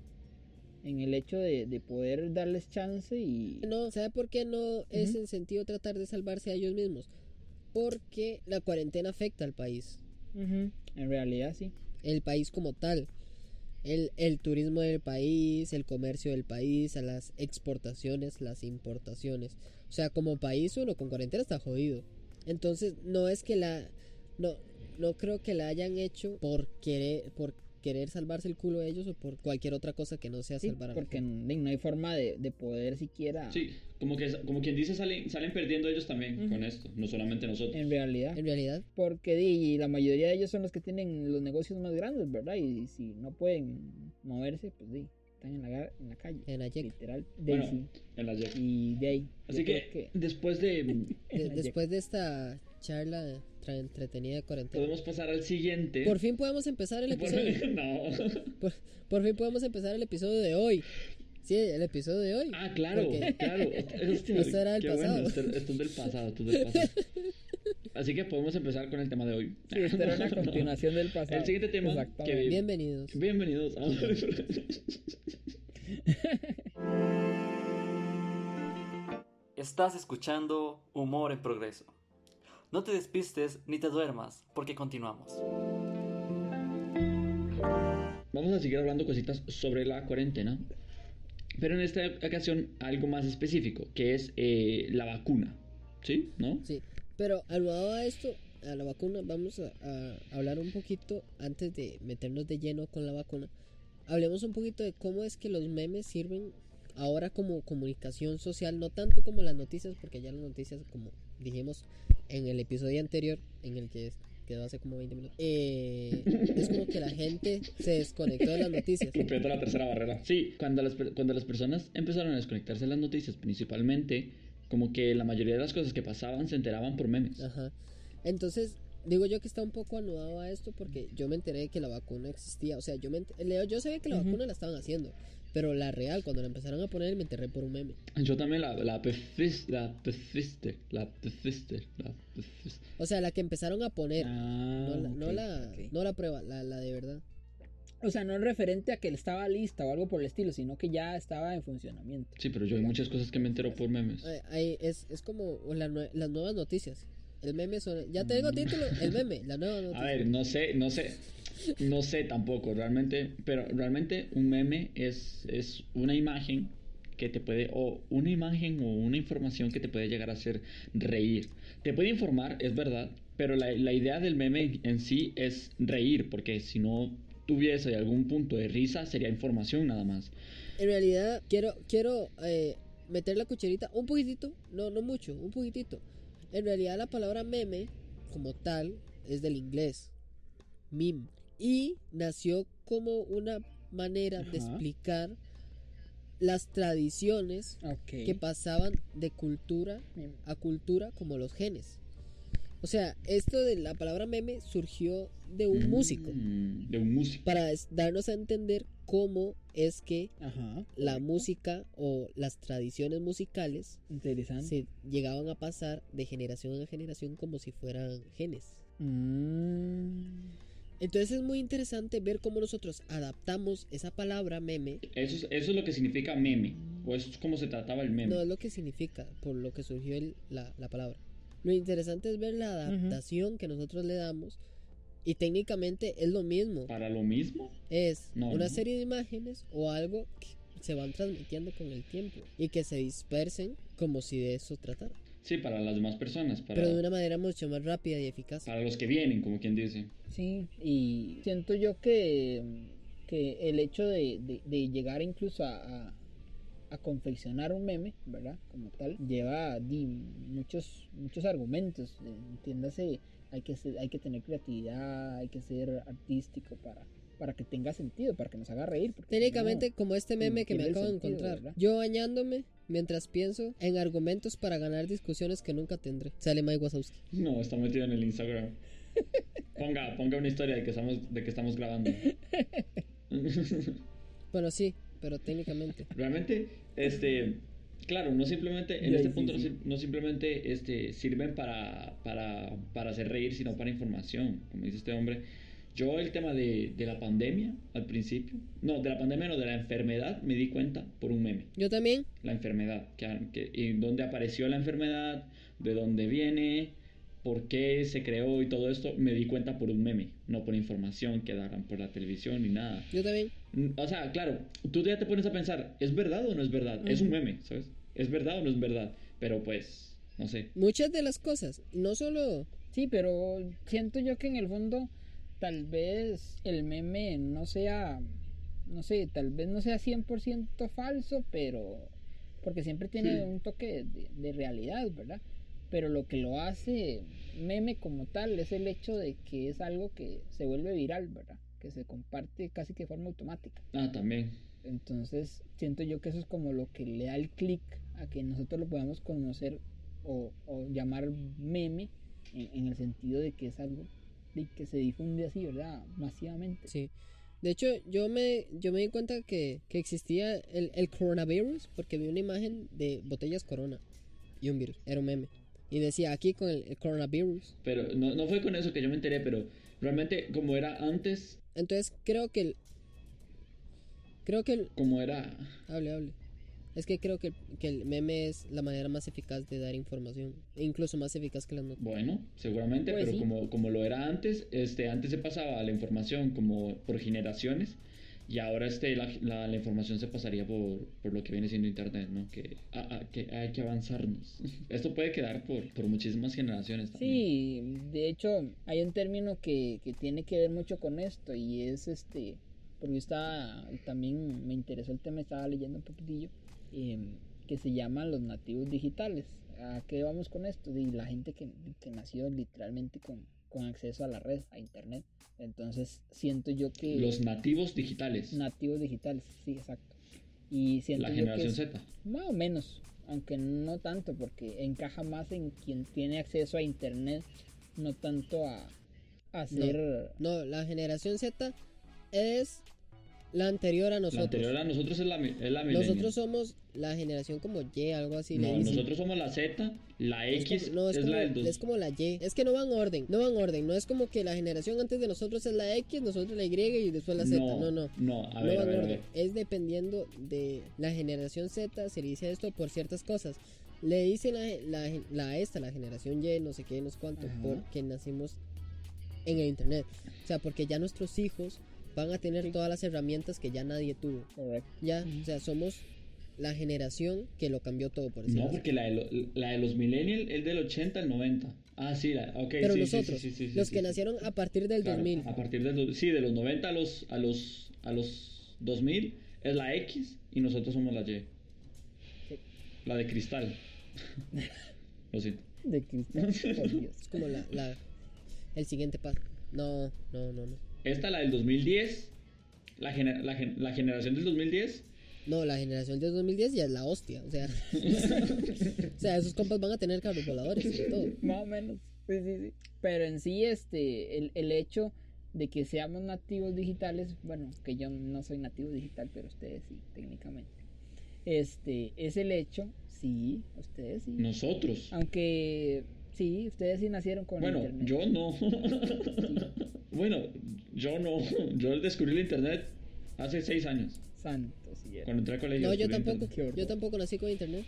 En el hecho de, de poder darles chance y... No, ¿sabe por qué no es Ujú. en sentido tratar de salvarse a ellos mismos? Porque la cuarentena afecta al país. Ujú, En realidad sí. el país como tal. El, el turismo del país, el comercio del país, a las exportaciones, las importaciones. O sea, como país uno con cuarentena está jodido. Entonces, no es que la... No, no creo que la hayan hecho por querer, por querer salvarse el culo de ellos o por cualquier otra cosa que no sea Sí, salvar a la porque gente. no hay forma de, de poder siquiera... Sí, como que como quien dice salen, salen perdiendo ellos también con esto, no solamente nosotros. En realidad. En realidad, Porque di, la mayoría de ellos son los que tienen los negocios más grandes, ¿verdad? Y si no pueden moverse, pues di, están en la, ga- en la calle. en la. Literal. De, Bueno, sí. en la Jack. Y de ahí. Así que, después de después de esta charla tra- entretenida de cuarentena. podemos pasar al siguiente. Por fin podemos empezar el Por- episodio. no. Por, por fin podemos empezar el episodio de hoy. Sí, el episodio de hoy. Ah, claro, Porque- claro. Hostia, Esto era del bueno, pasado. esto, esto es del pasado, esto es del pasado. Así que podemos empezar con el tema de hoy. Sí, esta era una continuación del pasado. El siguiente tema Exactamente. que- Bienvenidos. Bienvenidos a Estás escuchando Humor en Progreso. No te despistes ni te duermas, porque continuamos. Vamos a seguir hablando cositas sobre la cuarentena, pero en esta ocasión algo más específico, que es eh, la vacuna. ¿Sí? ¿No? Sí, pero aludado a esto, a la vacuna, vamos a, a hablar un poquito antes de meternos de lleno con la vacuna. Hablemos un poquito de cómo es que los memes sirven ahora como comunicación social, no tanto como las noticias, porque ya las noticias, como dijimos en el episodio anterior, en el que, que quedó hace como 20 minutos. Eh, es como que la gente se desconectó de las noticias. Rompiendo la tercera barrera. Sí, cuando las, cuando las personas empezaron a desconectarse de las noticias, principalmente, como que la mayoría de las cosas que pasaban se enteraban por memes. Ajá. Entonces, digo yo que está un poco anudado a esto porque yo me enteré que la vacuna existía. O sea, yo, me Leo, yo sabía que la Ujú. vacuna la estaban haciendo. Pero la real, cuando la empezaron a poner, me enteré por un meme. Yo también la, la pefis- la pefiste, la pefiste, la pefiste. O sea, la que empezaron a poner. Ah, no, la, no, la, ok. no la prueba, la, la de verdad. O sea, no es referente a que él estaba lista o algo por el estilo, sino que ya estaba en funcionamiento. Sí, pero yo hay muchas cosas que me entero por memes. Ay, ay, es, es como la las nuevas noticias. El meme son. Ya te digo título, el meme, la nueva noticia. A ver, no sé, no sé, no sé tampoco realmente, pero realmente un meme es, es una imagen que te puede, o una imagen o una información que te puede llegar a hacer reír. Te puede informar, es verdad, pero la, la idea del meme en sí es reír, porque si no tuviese algún punto de risa sería información nada más. En realidad, quiero, quiero eh, meter la cucharita un poquitito, no, no mucho, un poquitito. En realidad, la palabra meme, como tal, es del inglés, meme. Y nació como una manera de explicar las tradiciones que pasaban de cultura a cultura como los genes. O sea, esto de la palabra meme surgió de un músico Mm, De un músico. para darnos a entender cómo es que Ajá. la música o las tradiciones musicales se llegaban a pasar de generación en generación como si fueran genes. Mm. Entonces es muy interesante ver cómo nosotros adaptamos esa palabra meme, Eso es, eso es lo que significa meme, o eso es como se trataba el meme. no es lo que significa, por lo que surgió el- la, la palabra. Lo interesante es ver la adaptación que nosotros le damos y técnicamente es lo mismo. Para lo mismo, Es No, una no. serie de imágenes o algo que se van transmitiendo con el tiempo y que se dispersen como si de eso tratara. Sí, para las demás personas, para, Pero de una manera mucho más rápida y eficaz. para los que vienen, como quien dice. Sí, y siento yo que, que el hecho de, de- de llegar incluso a, a- a confeccionar un meme, ¿verdad? Como tal, lleva di, muchos, muchos argumentos. Entiéndase, hay que, ser- hay que tener creatividad, hay que ser artístico para, para que tenga sentido, para que nos haga reír. Técnicamente, no- como este meme que me acabo de encontrar. ¿verdad? Yo bañándome mientras pienso en argumentos para ganar discusiones que nunca tendré. Sale Mike Wazowski. No, está metido en el Instagram. Ponga, ponga una historia de que estamos, de que estamos grabando. Bueno, sí, pero técnicamente. Realmente, este, claro, no simplemente, en Sí, este sí, punto no sí. no simplemente este, sirven para, para, para hacer reír, sino para información, como dice este hombre. Yo el tema de, de la pandemia, al principio, no, de la pandemia no, de la enfermedad, me di cuenta por un meme. Yo también. la enfermedad, que, que- y dónde apareció la enfermedad, de dónde viene, por qué se creó y todo esto, me di cuenta por un meme, no por información que daban por la televisión ni nada. Yo también. O sea, claro, tú ya te pones a pensar, ¿es verdad o no es verdad? Es un meme, ¿sabes? ¿Es verdad o no es verdad? Pero pues, no sé. Muchas de las cosas, no solo Sí, pero siento yo que en el fondo tal vez el meme no sea, no sé, tal vez no sea 100% falso, pero porque siempre tiene Sí. un toque de, de realidad, ¿verdad? Pero lo que lo hace meme como tal es el hecho de que es algo que se vuelve viral, ¿verdad? Que se comparte casi que de forma automática. Ah, también. Entonces siento yo que eso es como lo que le da el clic a que nosotros lo podamos conocer o, o llamar meme en, en el sentido de que es algo de que se difunde así, ¿verdad? Masivamente. Sí. De hecho, yo me, yo me di cuenta que, que existía el, el coronavirus porque vi una imagen de botellas corona y un virus. Era un meme. Y decía aquí con el, el coronavirus. Pero no, no fue con eso que yo me enteré, pero realmente como era antes, Entonces creo que el... Creo que el... como era... Hable, hable. Es que creo que, que el meme es la manera más eficaz de dar información. E incluso más eficaz que las notas. Bueno, seguramente, Pues pero sí. como, como lo era antes, este, antes se pasaba la información como por generaciones y ahora este, la, la- la información se pasaría por, por lo que viene siendo internet, ¿no? Que, ah, ah, que hay que avanzarnos. Esto puede quedar por, por muchísimas generaciones también. Sí, de hecho hay un término que, que tiene que ver mucho con esto y es este, porque yo estaba, también me interesó el tema, estaba leyendo un poquitillo, em, que se llaman los nativos digitales. ¿A qué vamos con esto? De la gente que, que nació literalmente con, con acceso a la red, a internet. Entonces siento yo que... Los nativos digitales. nativos digitales, sí, exacto. Y siento La yo generación que es- Z. Más o menos, aunque no tanto, porque encaja más en quien tiene acceso a internet, no tanto a, a hacer... No, la generación Z es la anterior a La nosotros. anterior a nosotros es la, es la. Nosotros somos la generación como Y, algo así. No, nosotros somos la Z, la Es X como- no, es, es, como, la del dos. es como la Y. Es que no van orden. No van orden. No es como que la generación antes de nosotros es la X, nosotros la Y y después la Z. No, no. No, a no ver, a van ver, a orden. ver. Es dependiendo de la generación Z. Se le dice esto por ciertas cosas. Le dicen la, la, la esta, la generación Y, no sé qué, no sé cuánto, Ajá. porque nacimos en el internet. O sea, porque ya nuestros hijos van a tener todas las herramientas que ya nadie tuvo. Correcto. Ya, o sea, somos la generación que lo cambió todo, por decirlo No, así. porque la de, lo- la de los millennials es del 80 al 90. Ah, sí, la, ok. Pero sí, nosotros, sí, sí, sí, los sí, que sí. nacieron a partir del Claro, 2000, A partir del, sí, de los 90 a los, a los, a los 2000 es la X y nosotros somos la Y. Sí. La de cristal. Lo siento. De cristal, por Dios. es como la, la- el siguiente paso. No, no, no, no. Esta, la del 2010, la, gener- la, gen- la generación del 2010, No, la generación del 2010 ya es la hostia, o sea. o sea, esos compas van a tener carros voladores y todo. Más o menos. Sí, sí, sí. Pero en sí, este, el, el hecho de que seamos nativos digitales, bueno, que yo no soy nativo digital, pero ustedes sí, técnicamente. Este, es el hecho, sí, ustedes sí. nosotros. Aunque sí, ustedes sí nacieron con Bueno, internet. yo no. bueno, yo no. Yo descubrí el internet hace seis años. Santo cielo. Cuando entré al colegio. No, yo tampoco. Yo tampoco nací con internet.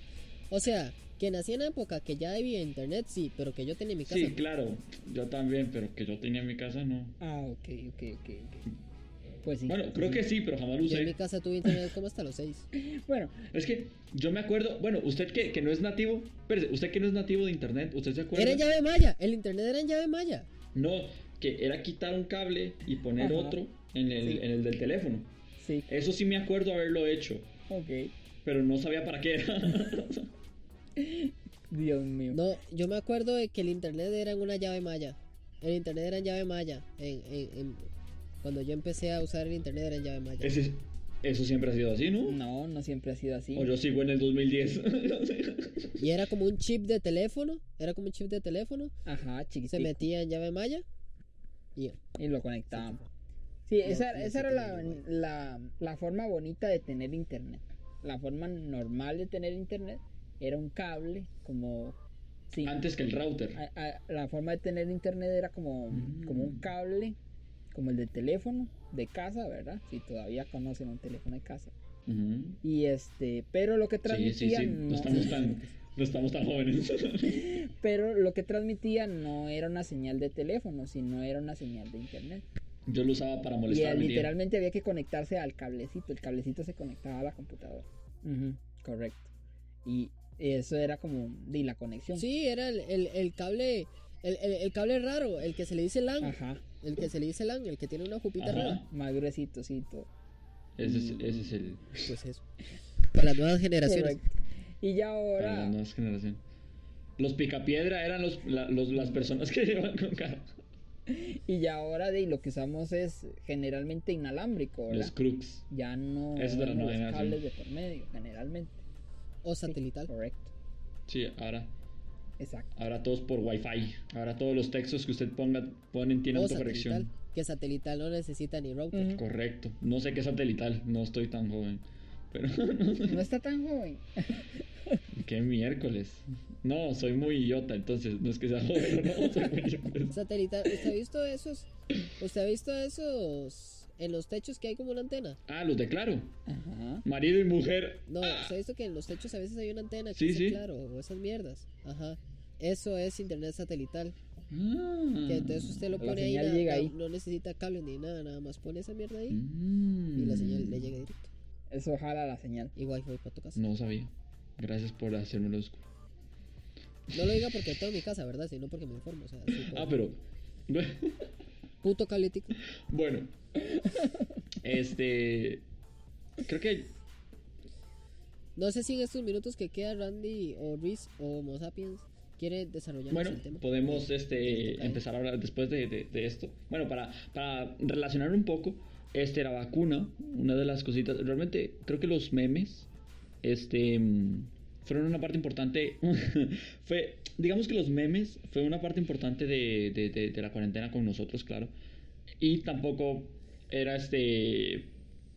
O sea, que nací en la época que ya había internet, sí, pero que yo tenía mi casa. Sí, claro. Yo también, pero que yo tenía en mi casa, no. Ah, ok, ok, ok, ok. Pues sí. Bueno, creo que sí, pero jamás lo Yo en mi usé. casa tuve internet como hasta los 6. Bueno, Es que yo me acuerdo. Bueno, usted que, que no es nativo. Espérese, usted que no es nativo de internet, ¿usted se acuerda? Era en llave maya. El internet era en llave maya. No, que era quitar un cable y poner Ajá. otro en el, Sí. en el del teléfono. sí, Eso sí me acuerdo haberlo hecho, ok. pero no sabía para qué era. Dios mío. No, yo me acuerdo de que el internet era en una llave maya. El internet era en llave maya. En, en- en- cuando yo empecé a usar el internet era en llave maya. Ese- eso siempre ha sido así, ¿no? No, no siempre ha sido así. O yo sigo en el 2010. Y era como un chip de teléfono. Era como un chip de teléfono. Ajá, Se chiquitito. metía en llave maya. Y. Y lo conectaban. Sí, esa, ya esa sé era la, la, la forma bonita de tener internet. La forma normal de tener internet era un cable como... Sí, Antes que el router. a- a- la forma de tener internet era como, Mm. como un cable, como el de teléfono de casa, ¿verdad? Si todavía conocen un teléfono de casa. Y este, pero lo que Sí, sí, transmitía sí. No no- estamos tan, no estamos tan jóvenes. pero lo que transmitía no era una señal de teléfono, sino era una señal de internet. Yo lo usaba para Y molestar a mi tía. literalmente había que conectarse al cablecito. El cablecito se conectaba a la computadora. Correcto. Y eso era como de la conexión. Sí, era el, el- el cable. El, el- el cable raro, el que se le dice LAN. Ajá. El que se le dice LAN, el que tiene una jupita Ajá. rara. Más gruesito, sí, todo. Ese es, ese es el. Pues eso. Para las nuevas generaciones. Correcto. Y ya Para ahora. las nuevas generaciones. Los picapiedra eran los, la- los- las personas que llevan con cara. Y ya ahora de lo que usamos es generalmente inalámbrico, ¿verdad? Los crooks. Ya no es de la cables de por medio, generalmente. O Sí, satelital. correcto. Sí, ahora, Exacto. ahora todos por wifi. Ahora todos los textos que usted ponga ponen tienen autocorrección. satelital. Que satelital no necesita ni router. Correcto. No sé qué es satelital, no estoy tan joven. Pero No está tan joven. qué miércoles. No, soy muy idiota, entonces no es que sea joven, no, soy muy idiota. Satelital. ¿Usted ha visto esos? ¿Usted ha visto esos en los techos que hay como una antena? Ah, los declaro. Ajá. Marido y mujer. No, Ah, ¿usted ha visto que en los techos a veces hay una antena que Sí, dice sí. claro o esas mierdas? Ajá. Eso es internet satelital. ah. Que entonces usted lo pone ahí, señal nada- llega no, ahí. no necesita cable ni nada, nada más pone esa mierda ahí Mm. y la señal le llega directo. Eso jala la señal. Y wifi para tu casa. No sabía. Gracias por hacérmelo descubrir. No lo diga porque tengo mi casa, ¿verdad? Sino porque me informo. O sea, sí, por- Ah, pero. Puto cable tico. Bueno. Este. Creo que. No sé si en estos minutos que queda Randy o Reese o Homo sapiens quiere desarrollar Bueno, el tema. podemos este, empezar a hablar después de, de- de esto. Bueno, para, para relacionar un poco, este, la vacuna, una de las cositas, realmente creo que los memes, este, mm, fueron una parte importante, fue, digamos que los memes fue una parte importante de, de- de- la cuarentena con nosotros, claro. Y tampoco era este,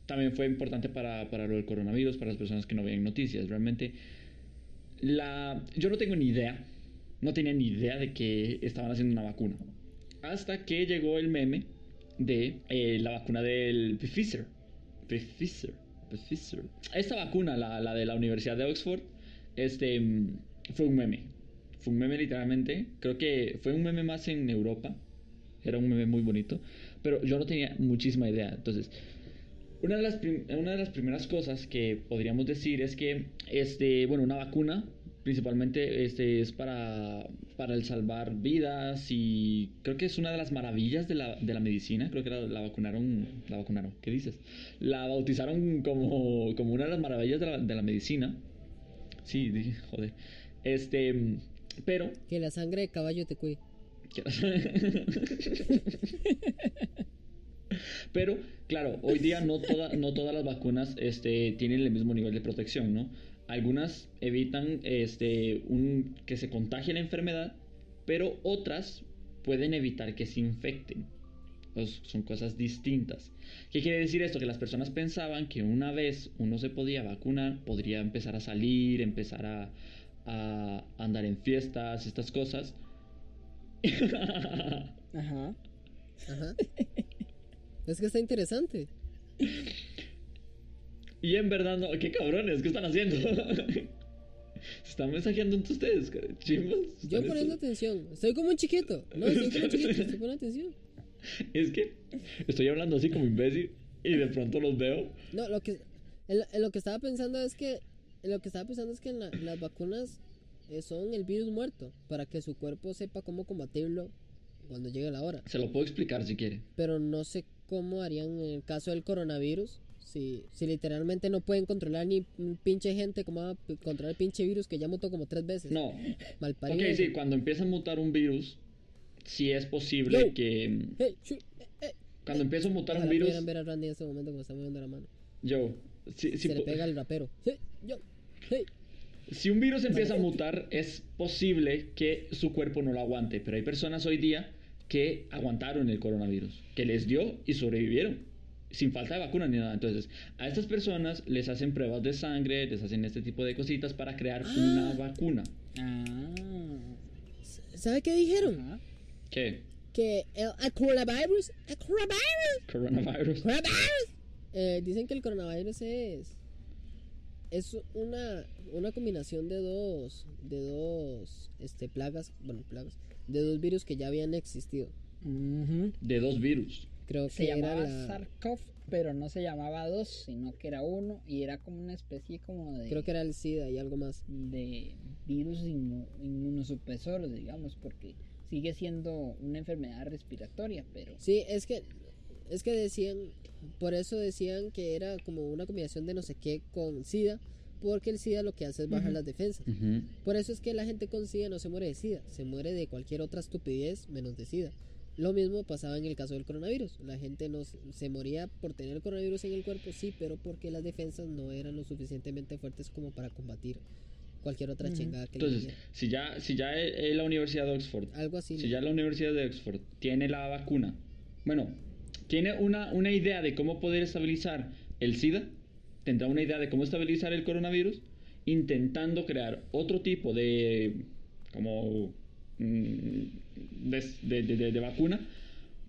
también fue importante para, para lo del coronavirus, para las personas que no veían noticias. Realmente, la, yo no tengo ni idea, no tenía ni idea de que estaban haciendo una vacuna. Hasta que llegó el meme de eh, la vacuna del Pfizer. Pfizer. Pfizer. Esta vacuna, la, la de la Universidad de Oxford, este, mm, fue un meme. Fue un meme literalmente. Creo que fue un meme más en Europa. Era un meme muy bonito. Pero yo no tenía muchísima idea. Entonces, una de, las una de las primeras cosas que podríamos decir es que, este, bueno, una vacuna principalmente este, es para, para el salvar vidas y creo que es una de las maravillas de la, de la medicina. Creo que la, la vacunaron, la vacunaron, ¿qué dices? La bautizaron como, como una de las maravillas de la, de la medicina. Sí, dije, joder. Este, pero Que la sangre de caballo te cuide. Pero, claro, hoy día no, toda- no todas las vacunas este, tienen el mismo nivel de protección, ¿no? Algunas evitan este, un, que se contagie la enfermedad, pero otras pueden evitar que se infecten. Pues, son cosas distintas. ¿Qué quiere decir esto? Que las personas pensaban que una vez uno se podía vacunar, podría empezar a salir, empezar a, a andar en fiestas, estas cosas. Ajá. Ajá. es que está interesante. Y en verdad, no, qué cabrones, ¿qué están haciendo? Se están mensajeando entre ustedes, chimbas. Yo poniendo atención. Estoy como un chiquito. No, estoy como un chiquito. Estoy poniendo atención. Es que estoy hablando así como imbécil y de pronto los veo. No, lo que, en, en lo que estaba pensando es que, en lo que estaba pensando es que en la- las vacunas eh, son el virus muerto para que su cuerpo sepa cómo combatirlo cuando llegue la hora. Se lo puedo explicar si quiere. Pero no sé cómo harían en el caso del coronavirus. Si, si literalmente no pueden controlar ni pinche gente, ¿cómo va a controlar el pinche virus que ya mutó como tres veces? No. Malparido. Ok, sí, cuando empieza a mutar un virus, sí es posible Yo. que. Hey, shu- eh, eh. Cuando empieza a mutar un virus. ver a Randy en este momento como está moviendo la mano. Yo. Si, si Se le pega al rapero. Hey, yo. Hey. si un virus empieza a mutar, es posible que su cuerpo no lo aguante. Pero hay personas hoy día que aguantaron el coronavirus, que les dio y sobrevivieron. Sin falta de vacuna ni nada. Entonces, a estas personas les hacen pruebas de sangre, les hacen este tipo de cositas para crear una vacuna. Ah. ¿Sabe qué dijeron? ¿Qué? Que el, el coronavirus. El coronavirus. Coronavirus. Coronavirus. Eh, dicen que el coronavirus es. Es una, una combinación de dos. De dos. Este, plagas. Bueno, plagas. De dos virus que ya habían existido. Ujú. De dos virus. Creo Se que llamaba la. SARS-CoV, pero no se llamaba dos, sino que era uno y era como una especie como de, Creo que era el SIDA y algo más. de virus inmu- inmunosupresor, digamos, porque sigue siendo una enfermedad respiratoria, pero Sí, es que. Es que decían. Por eso decían que era como una combinación de no sé qué con SIDA. Porque el SIDA lo que hace es bajar Ujú. las defensas. Por eso es que la gente con SIDA no se muere de SIDA, se muere de cualquier otra estupidez menos de SIDA. Lo mismo pasaba en el caso del coronavirus. La gente no se- se moría por tener el coronavirus en el cuerpo, sí, pero porque las defensas no eran lo suficientemente fuertes como para combatir cualquier otra chingada que le Entonces, si ya, si ya eh, la Universidad de Oxford, Algo así. si ¿no? ya la Universidad de Oxford tiene la vacuna, bueno, tiene una, una idea de cómo poder estabilizar el SIDA, tendrá una idea de cómo estabilizar el coronavirus, intentando crear otro tipo de, como, mm, de, de- de- de- de vacuna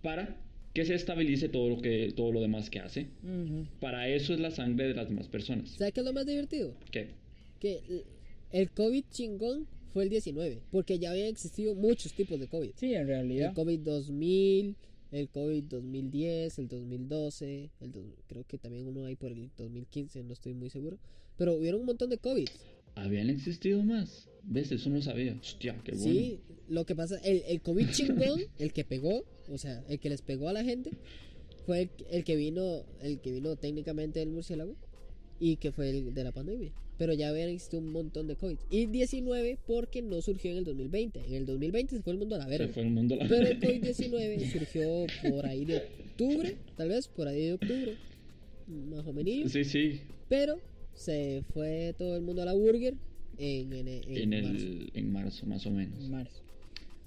para que se estabilice todo lo, que, todo lo demás que hace. Para eso es la sangre de las demás personas. ¿Sabes qué es lo más divertido? ¿Qué? Que el- COVID chingón fue el 19, porque ya habían existido muchos tipos de COVID. sí, en realidad. El COVID 2000, el COVID 2010, el 2012, el dos- creo que también uno hay por el 2015, no estoy muy seguro. Pero hubieron un montón de COVID. ¿Habían existido más? ¿Ves? Eso no sabía. Hostia, qué bueno. Sí, lo que pasa, el, el COVID chingón, el que pegó, o sea, el que les pegó a la gente, fue el, el que vino, el que vino técnicamente del murciélago. Y que fue el de la pandemia. Pero ya habían existido un montón de COVID. Y 19 porque no surgió en el 2020. En el 2020 se fue el mundo a la verga. Se fue el mundo a la Pero el COVID-19 surgió por ahí de octubre, tal vez por ahí de octubre, más o menos. Sí, sí. Pero se fue todo el mundo a la burger en, en, en En, marzo. el, en marzo, más o menos. En marzo.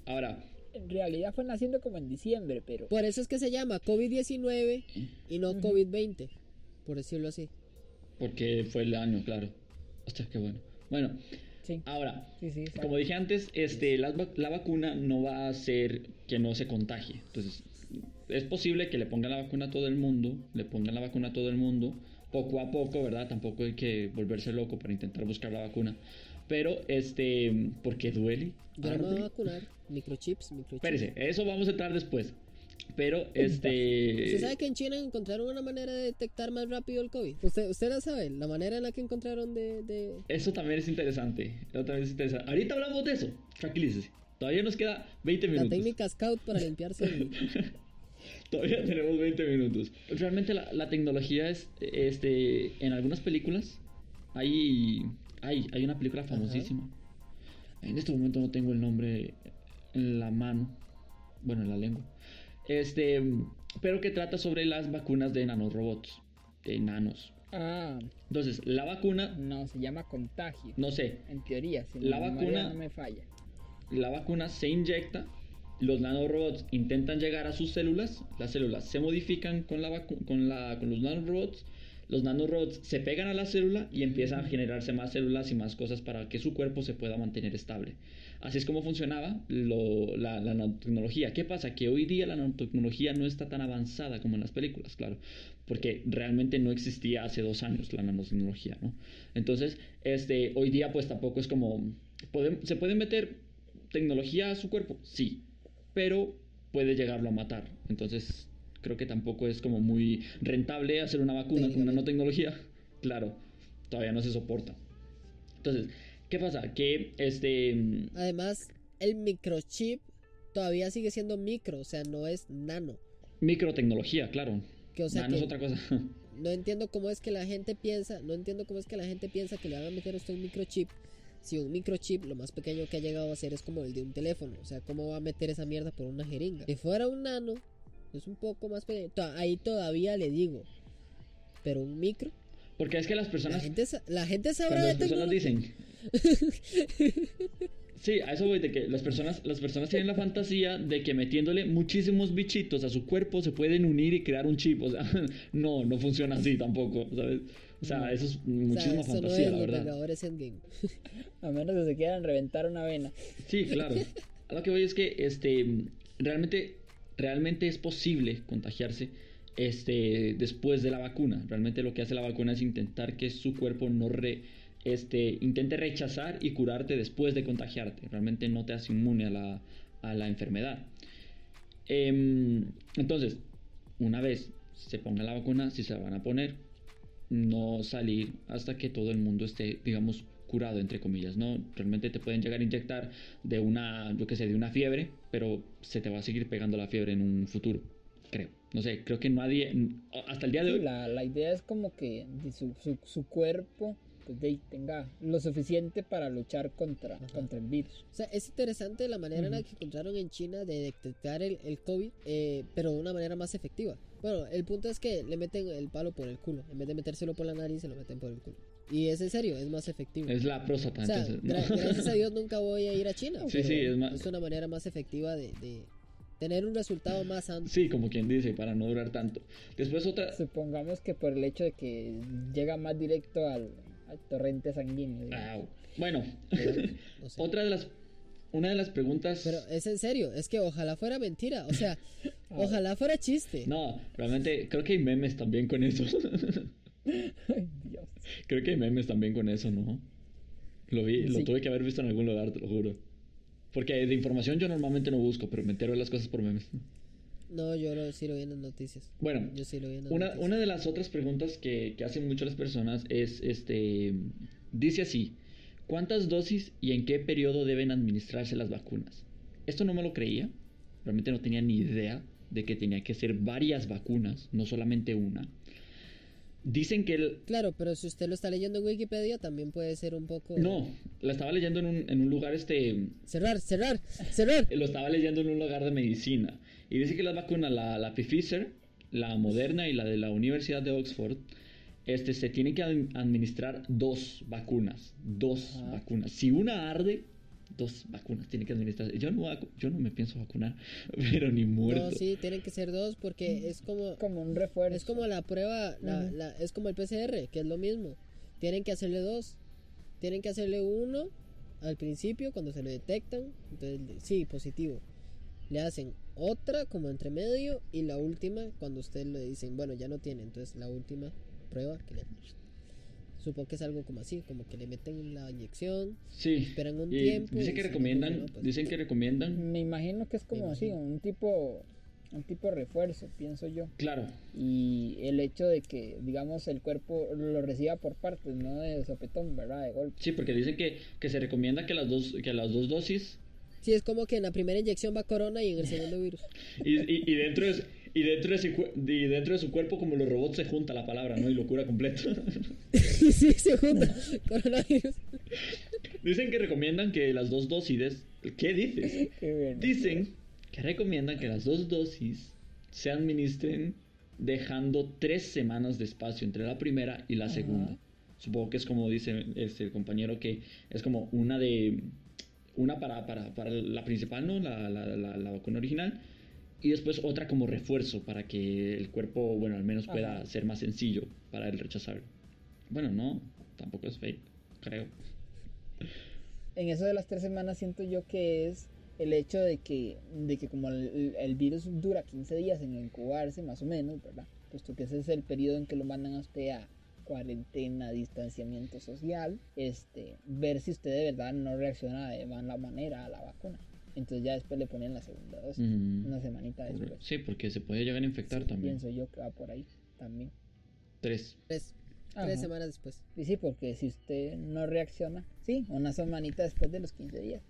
Ahora, En realidad fue naciendo como en diciembre, pero. Por eso es que se llama COVID-19 y no Ujú. COVID-20, por decirlo así. Porque fue el año, claro. Hostia, qué bueno. Bueno, Sí, ahora, sí, sí. exacto. como dije antes, este, la, la vacuna no va a hacer que no se contagie. Entonces, es posible que le pongan la vacuna a todo el mundo, le pongan la vacuna a todo el mundo, poco a poco, ¿verdad? Tampoco hay que volverse loco para intentar buscar la vacuna. Pero, este, porque duele. Yo no voy arde. a vacunar. Microchips, microchips. Espérese, eso vamos a entrar después. Pero, este... ¿Usted sabe que en China encontraron una manera de detectar más rápido el COVID? ¿Usted, usted la sabe? La manera en la que encontraron de... de... Eso también es interesante. Eso también es interesante. Ahorita hablamos de eso. Tranquilícese. Todavía nos queda 20 La minutos. técnica Scout para limpiarse el... Todavía tenemos 20 minutos. Realmente la, la tecnología es, este, en algunas películas hay, hay, hay una película famosísima. En este momento no tengo el nombre en la mano, bueno, en la lengua. Este, pero que trata sobre las vacunas de nanorobots, de nanos. Ah, Entonces, la vacuna, no, se llama contagio. no sé, En teoría, si La vacuna- no me falla. la vacuna se inyecta, los nanorobots intentan llegar a sus células, las células se modifican con, la con, la, con los nanorobots, los nanorobots se pegan a la célula y empiezan a generarse más células y más cosas para que su cuerpo se pueda mantener estable. Así es como funcionaba lo- la, nanotecnología. ¿Qué pasa? Que hoy día la nanotecnología no está tan avanzada como en las películas, claro, porque realmente no existía hace dos años la nanotecnología, ¿no? Entonces, este, hoy día pues tampoco es como... ¿Se pueden meter tecnología a su cuerpo? Sí, pero puede llegarlo a matar. Entonces, creo que tampoco es como muy rentable hacer una vacuna con Técnicamente. nanotecnología. Claro, todavía no se soporta. Entonces, ¿qué pasa? Que este... Además, el microchip todavía sigue siendo micro, o sea, no es nano. Microtecnología, claro. Que, o sea, Nano que es otra cosa. no entiendo cómo es que la gente piensa, no entiendo cómo es que la gente piensa que le van a meter a usted un microchip. Si un microchip lo más pequeño que ha llegado a ser es como el de un teléfono, o sea, ¿cómo va a meter esa mierda por una jeringa? Si fuera un nano, es un poco más pequeño. Ahí todavía le digo. Pero un micro, Porque es que las la personas... gente, sa- la gente sabrá de las personas tecnología. dicen... Sí, a eso voy de que las personas, las personas tienen la fantasía de que metiéndole muchísimos bichitos a su cuerpo se pueden unir y crear un chip. O sea, no, no funciona así tampoco, ¿sabes? O sea, eso es O sea, muchísima no fantasía, es la verdad. Endgame. A menos que se quieran reventar una vena. Sí, claro. A lo que voy es que este realmente realmente es posible contagiarse este después de la vacuna. Realmente lo que hace la vacuna es intentar que su cuerpo no re, este intente rechazar y curarte después de contagiarte. Realmente no te hace inmune a la, a la enfermedad. Em, entonces, una vez se ponga la vacuna, si se la van a poner, no salir hasta que todo el mundo esté, digamos, curado, entre comillas, ¿no? Realmente te pueden llegar a inyectar de una, yo qué sé, de una fiebre, pero se te va a seguir pegando la fiebre en un futuro, creo. No sé, creo que nadie, hasta el día de Sí, hoy, la, la idea es como que su, su, su cuerpo pues, de tenga lo suficiente para luchar contra, Ajá. contra el virus. O sea, es interesante la manera en la que encontraron en China de detectar el, el COVID, eh, pero de una manera más efectiva. Bueno, el punto es que le meten el palo por el culo. En vez de metérselo por la nariz, se lo meten por el culo. Y es en serio, es más efectivo. es la próstata, o sea, entonces, ¿no? gra- gracias a Dios nunca voy a ir a China. Sí, pero sí, es más- una manera más efectiva de, de tener un resultado más amplio. Sí, como quien dice, para no durar tanto. Después otra, Supongamos que por el hecho de que llega más directo al, al torrente sanguíneo. Au. bueno, No sé. otra de las, una de las preguntas, Pero es en serio, es que ojalá fuera mentira. O sea, ojalá fuera chiste. no, realmente creo que hay memes también con eso. Ay, Dios. Creo que hay memes también con eso, ¿no? Lo vi, lo tuve que haber visto en algún lugar, te lo juro. Porque de información yo normalmente no busco, pero me entero de las cosas por memes. No, yo lo, sí lo vi en las noticias. Bueno, Yo sí lo vi en las una, noticias. una de las otras preguntas que, que hacen mucho las personas es, este, dice así, ¿cuántas dosis y en qué periodo deben administrarse las vacunas? Esto no me lo creía, realmente no tenía ni idea de que tenía que ser varias vacunas, no solamente una. Dicen que el... Claro, pero si usted lo está leyendo en Wikipedia, también puede ser un poco. No, la estaba leyendo en un, en un lugar este... Cerrar, cerrar, cerrar. Lo estaba leyendo en un lugar de medicina. Y dice que las vacunas, la, la Pfizer, la Moderna y la de la Universidad de Oxford, este, se tienen que ad- administrar dos vacunas. Dos Ajá. vacunas. Si una arde, dos vacunas tienen que administrar. Yo no, yo no me pienso vacunar, pero ni muerto. No, sí, tienen que ser dos porque es como. Como un refuerzo. Es como la prueba, la, la- es como el PCR, que es lo mismo. Tienen que hacerle dos. Tienen que hacerle uno al principio cuando se le detectan. Entonces, sí, positivo. Le hacen otra como entre medio y la última cuando usted le dicen, bueno, ya no tiene. Entonces la última prueba que le... Supongo que es algo como así, como que le meten la inyección, Sí. esperan un Y tiempo. dicen que no recomiendan, pues- dicen que recomiendan, Me imagino que es como así, un tipo, un tipo de refuerzo, pienso yo. claro, Y el hecho de que, digamos, el cuerpo lo reciba por partes, no de sopetón, ¿verdad? De golpe. sí, porque dicen que, que se recomienda que las dos, que las dos dosis Sí, es como que en la primera inyección va corona y en el segundo virus. y, y, y dentro de, y dentro de su, y dentro de su cuerpo como los robots se junta la palabra, ¿no? Y lo cura completo. sí, se junta. Coronavirus. dicen que recomiendan que las dos dosis, ¿qué dices? Qué bueno. Dicen que recomiendan que las dos dosis se administren dejando tres semanas de espacio entre la primera y la segunda. Supongo que es como dice este, el compañero que es como una de una para, para, para la principal, ¿no? La, la, la, la vacuna original. Y después otra como refuerzo para que el cuerpo, bueno, al menos pueda Ajá. ser más sencillo para el rechazar. Bueno, no, tampoco es fake, creo. En eso de las tres semanas siento yo que es el hecho de que, de que como el, el virus dura 15 días en incubarse, más o menos, ¿verdad? Puesto que ese es el periodo en que lo mandan a usted a cuarentena, distanciamiento social, este, ver si usted de verdad no reacciona de mala manera a la vacuna. Entonces ya después le ponen la segunda dosis, Mm. una semanita después. Sí, porque se puede llegar a infectar Sí, también. Pienso yo que va por ahí también. Tres. Tres, Ajá. tres semanas después. Y sí, porque si usted no reacciona, sí, una semanita después de los 15 días.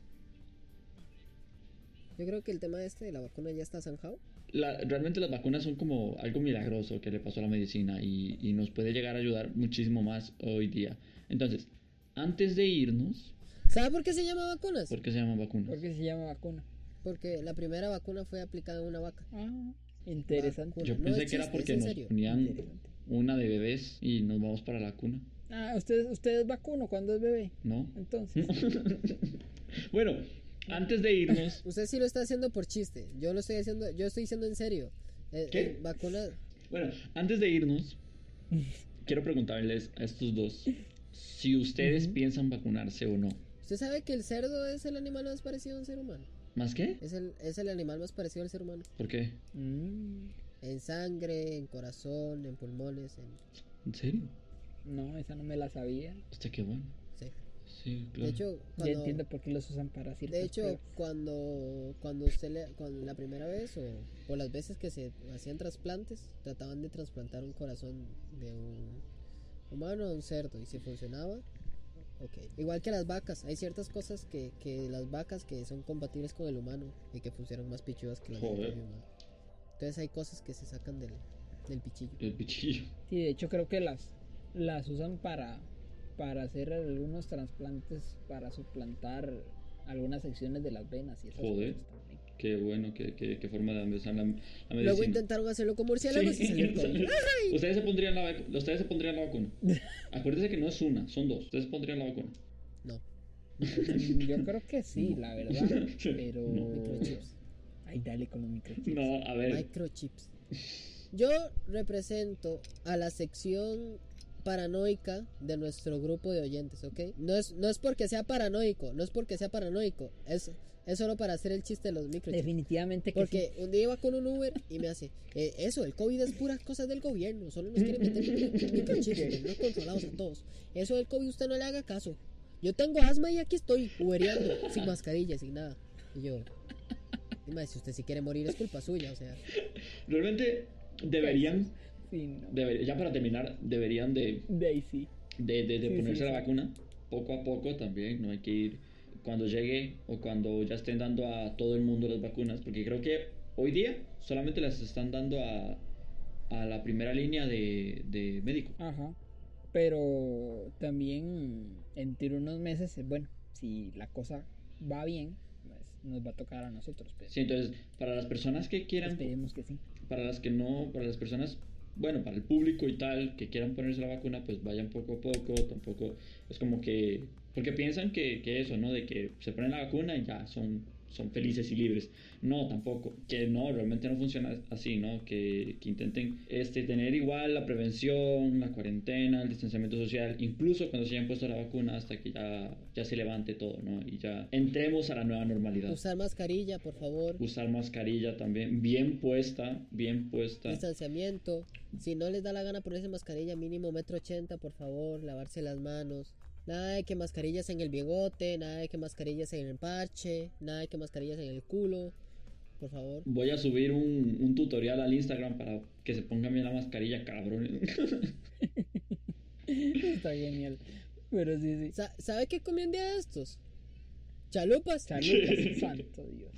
Yo creo que el tema este de la vacuna ya está zanjado. La- realmente las vacunas son como algo milagroso que le pasó a la medicina y, y nos puede llegar a ayudar muchísimo más hoy día. Entonces, antes de irnos, ¿Sabe por qué se llama vacunas? ¿por qué se llaman vacunas? ¿Por qué se llama vacuna? Porque la primera vacuna fue aplicada en una vaca. Ah, interesante. Vacuna. Yo No pensé que era porque nos ponían una de bebés y nos vamos para la cuna, Ah, ¿usted, usted es vacuno cuando es bebé. ¿no? Entonces, bueno, antes de irnos, Usted sí lo está haciendo por chiste. Yo lo estoy haciendo, yo estoy diciendo en serio. Eh, ¿Qué? eh, vacuna. bueno, antes de irnos, quiero preguntarles a estos dos si ustedes piensan vacunarse o no. ¿Usted sabe que el cerdo es el animal más parecido a un ser humano? ¿Más qué? Es el, es el animal más parecido al ser humano. ¿Por qué? mm, En sangre, en corazón, en pulmones, en... ¿En serio? no, esa no me la sabía. Hostia, qué bueno. Sí. Sí, claro. De hecho, Ya cuando, entiendo por qué los usan para ciertas de hecho pruebas. cuando, cuando usted le, cuando la primera vez o, o las veces que se hacían trasplantes, trataban de trasplantar un corazón de un humano a un cerdo y si funcionaba, ok. Igual que las vacas, hay ciertas cosas que, que las vacas que son compatibles con el humano y que funcionan más pichudas que las del humano. Entonces hay cosas que se sacan del, del pichillo. El pichillo. Sí, de hecho creo que las, las usan para, para hacer algunos trasplantes, para suplantar algunas secciones de las venas y esas Joder. cosas también. Qué bueno, qué, qué, qué forma de empezar la, la medicina. Luego intentaron hacerlo con murciélagos Sí. y salió COVID. Ustedes se pondrían la, ustedes se pondrían la vacuna. Acuérdense que no es una, son dos. Ustedes se pondrían la vacuna. No, Yo creo que sí, la verdad. Pero. microchips. Ay, dale con los microchips. No, a ver. Microchips. Yo represento a la sección paranoica de nuestro grupo de oyentes, ¿ok? No es, no es porque sea paranoico, no es porque sea paranoico, es, es solo para hacer el chiste de los microchips. Definitivamente que Porque un día iba con un Uber y me hace, eh, eso, el COVID es puras cosas del gobierno, solo nos quieren meter micro- microchips, no controlados a todos. Eso del COVID usted no le haga caso. Yo tengo asma y aquí estoy, ubereando, sin mascarilla, sin nada. Y yo, dime, si usted si quiere morir es culpa suya, o sea. Realmente deberían, sí. Sí, no. deber- ya para terminar, deberían de, De ahí sí. de, de- de Sí, ponerse sí, la sí. vacuna poco a poco también. No hay que ir cuando llegue o cuando ya estén dando a todo el mundo las vacunas. Porque creo que hoy día solamente las están dando a, a la primera línea de, de médico. Ajá. Pero también entre unos meses, bueno, si la cosa va bien, pues nos va a tocar a nosotros. Pero Sí, entonces, para las personas que quieran, esperemos que sí. para las que no, para las personas, bueno, para el público y tal, que quieran ponerse la vacuna, pues vayan poco a poco, tampoco es como que, porque piensan que, que eso, ¿no? De que se ponen la vacuna y ya son, son felices y libres. No, tampoco, que no, realmente no funciona así, ¿no? Que, que intenten este, tener igual la prevención, la cuarentena, el distanciamiento social, incluso cuando se hayan puesto la vacuna hasta que ya, ya se levante todo, ¿no? Y ya entremos a la nueva normalidad. Usar mascarilla, por favor. Usar mascarilla también, bien puesta, bien puesta. Distanciamiento. Si no les da la gana ponerse mascarilla mínimo metro ochenta, por favor, lavarse las manos. Nada de que mascarillas en el bigote, nada de que mascarillas en el parche, nada de que mascarillas en el culo. Por favor. Voy a subir un, un tutorial al Instagram para que se pongan bien la mascarilla, cabrón. Está genial. Pero sí, sí. Sa- ¿Sabe qué comí un día de estos? Chalupas. Chalupas, santo Dios.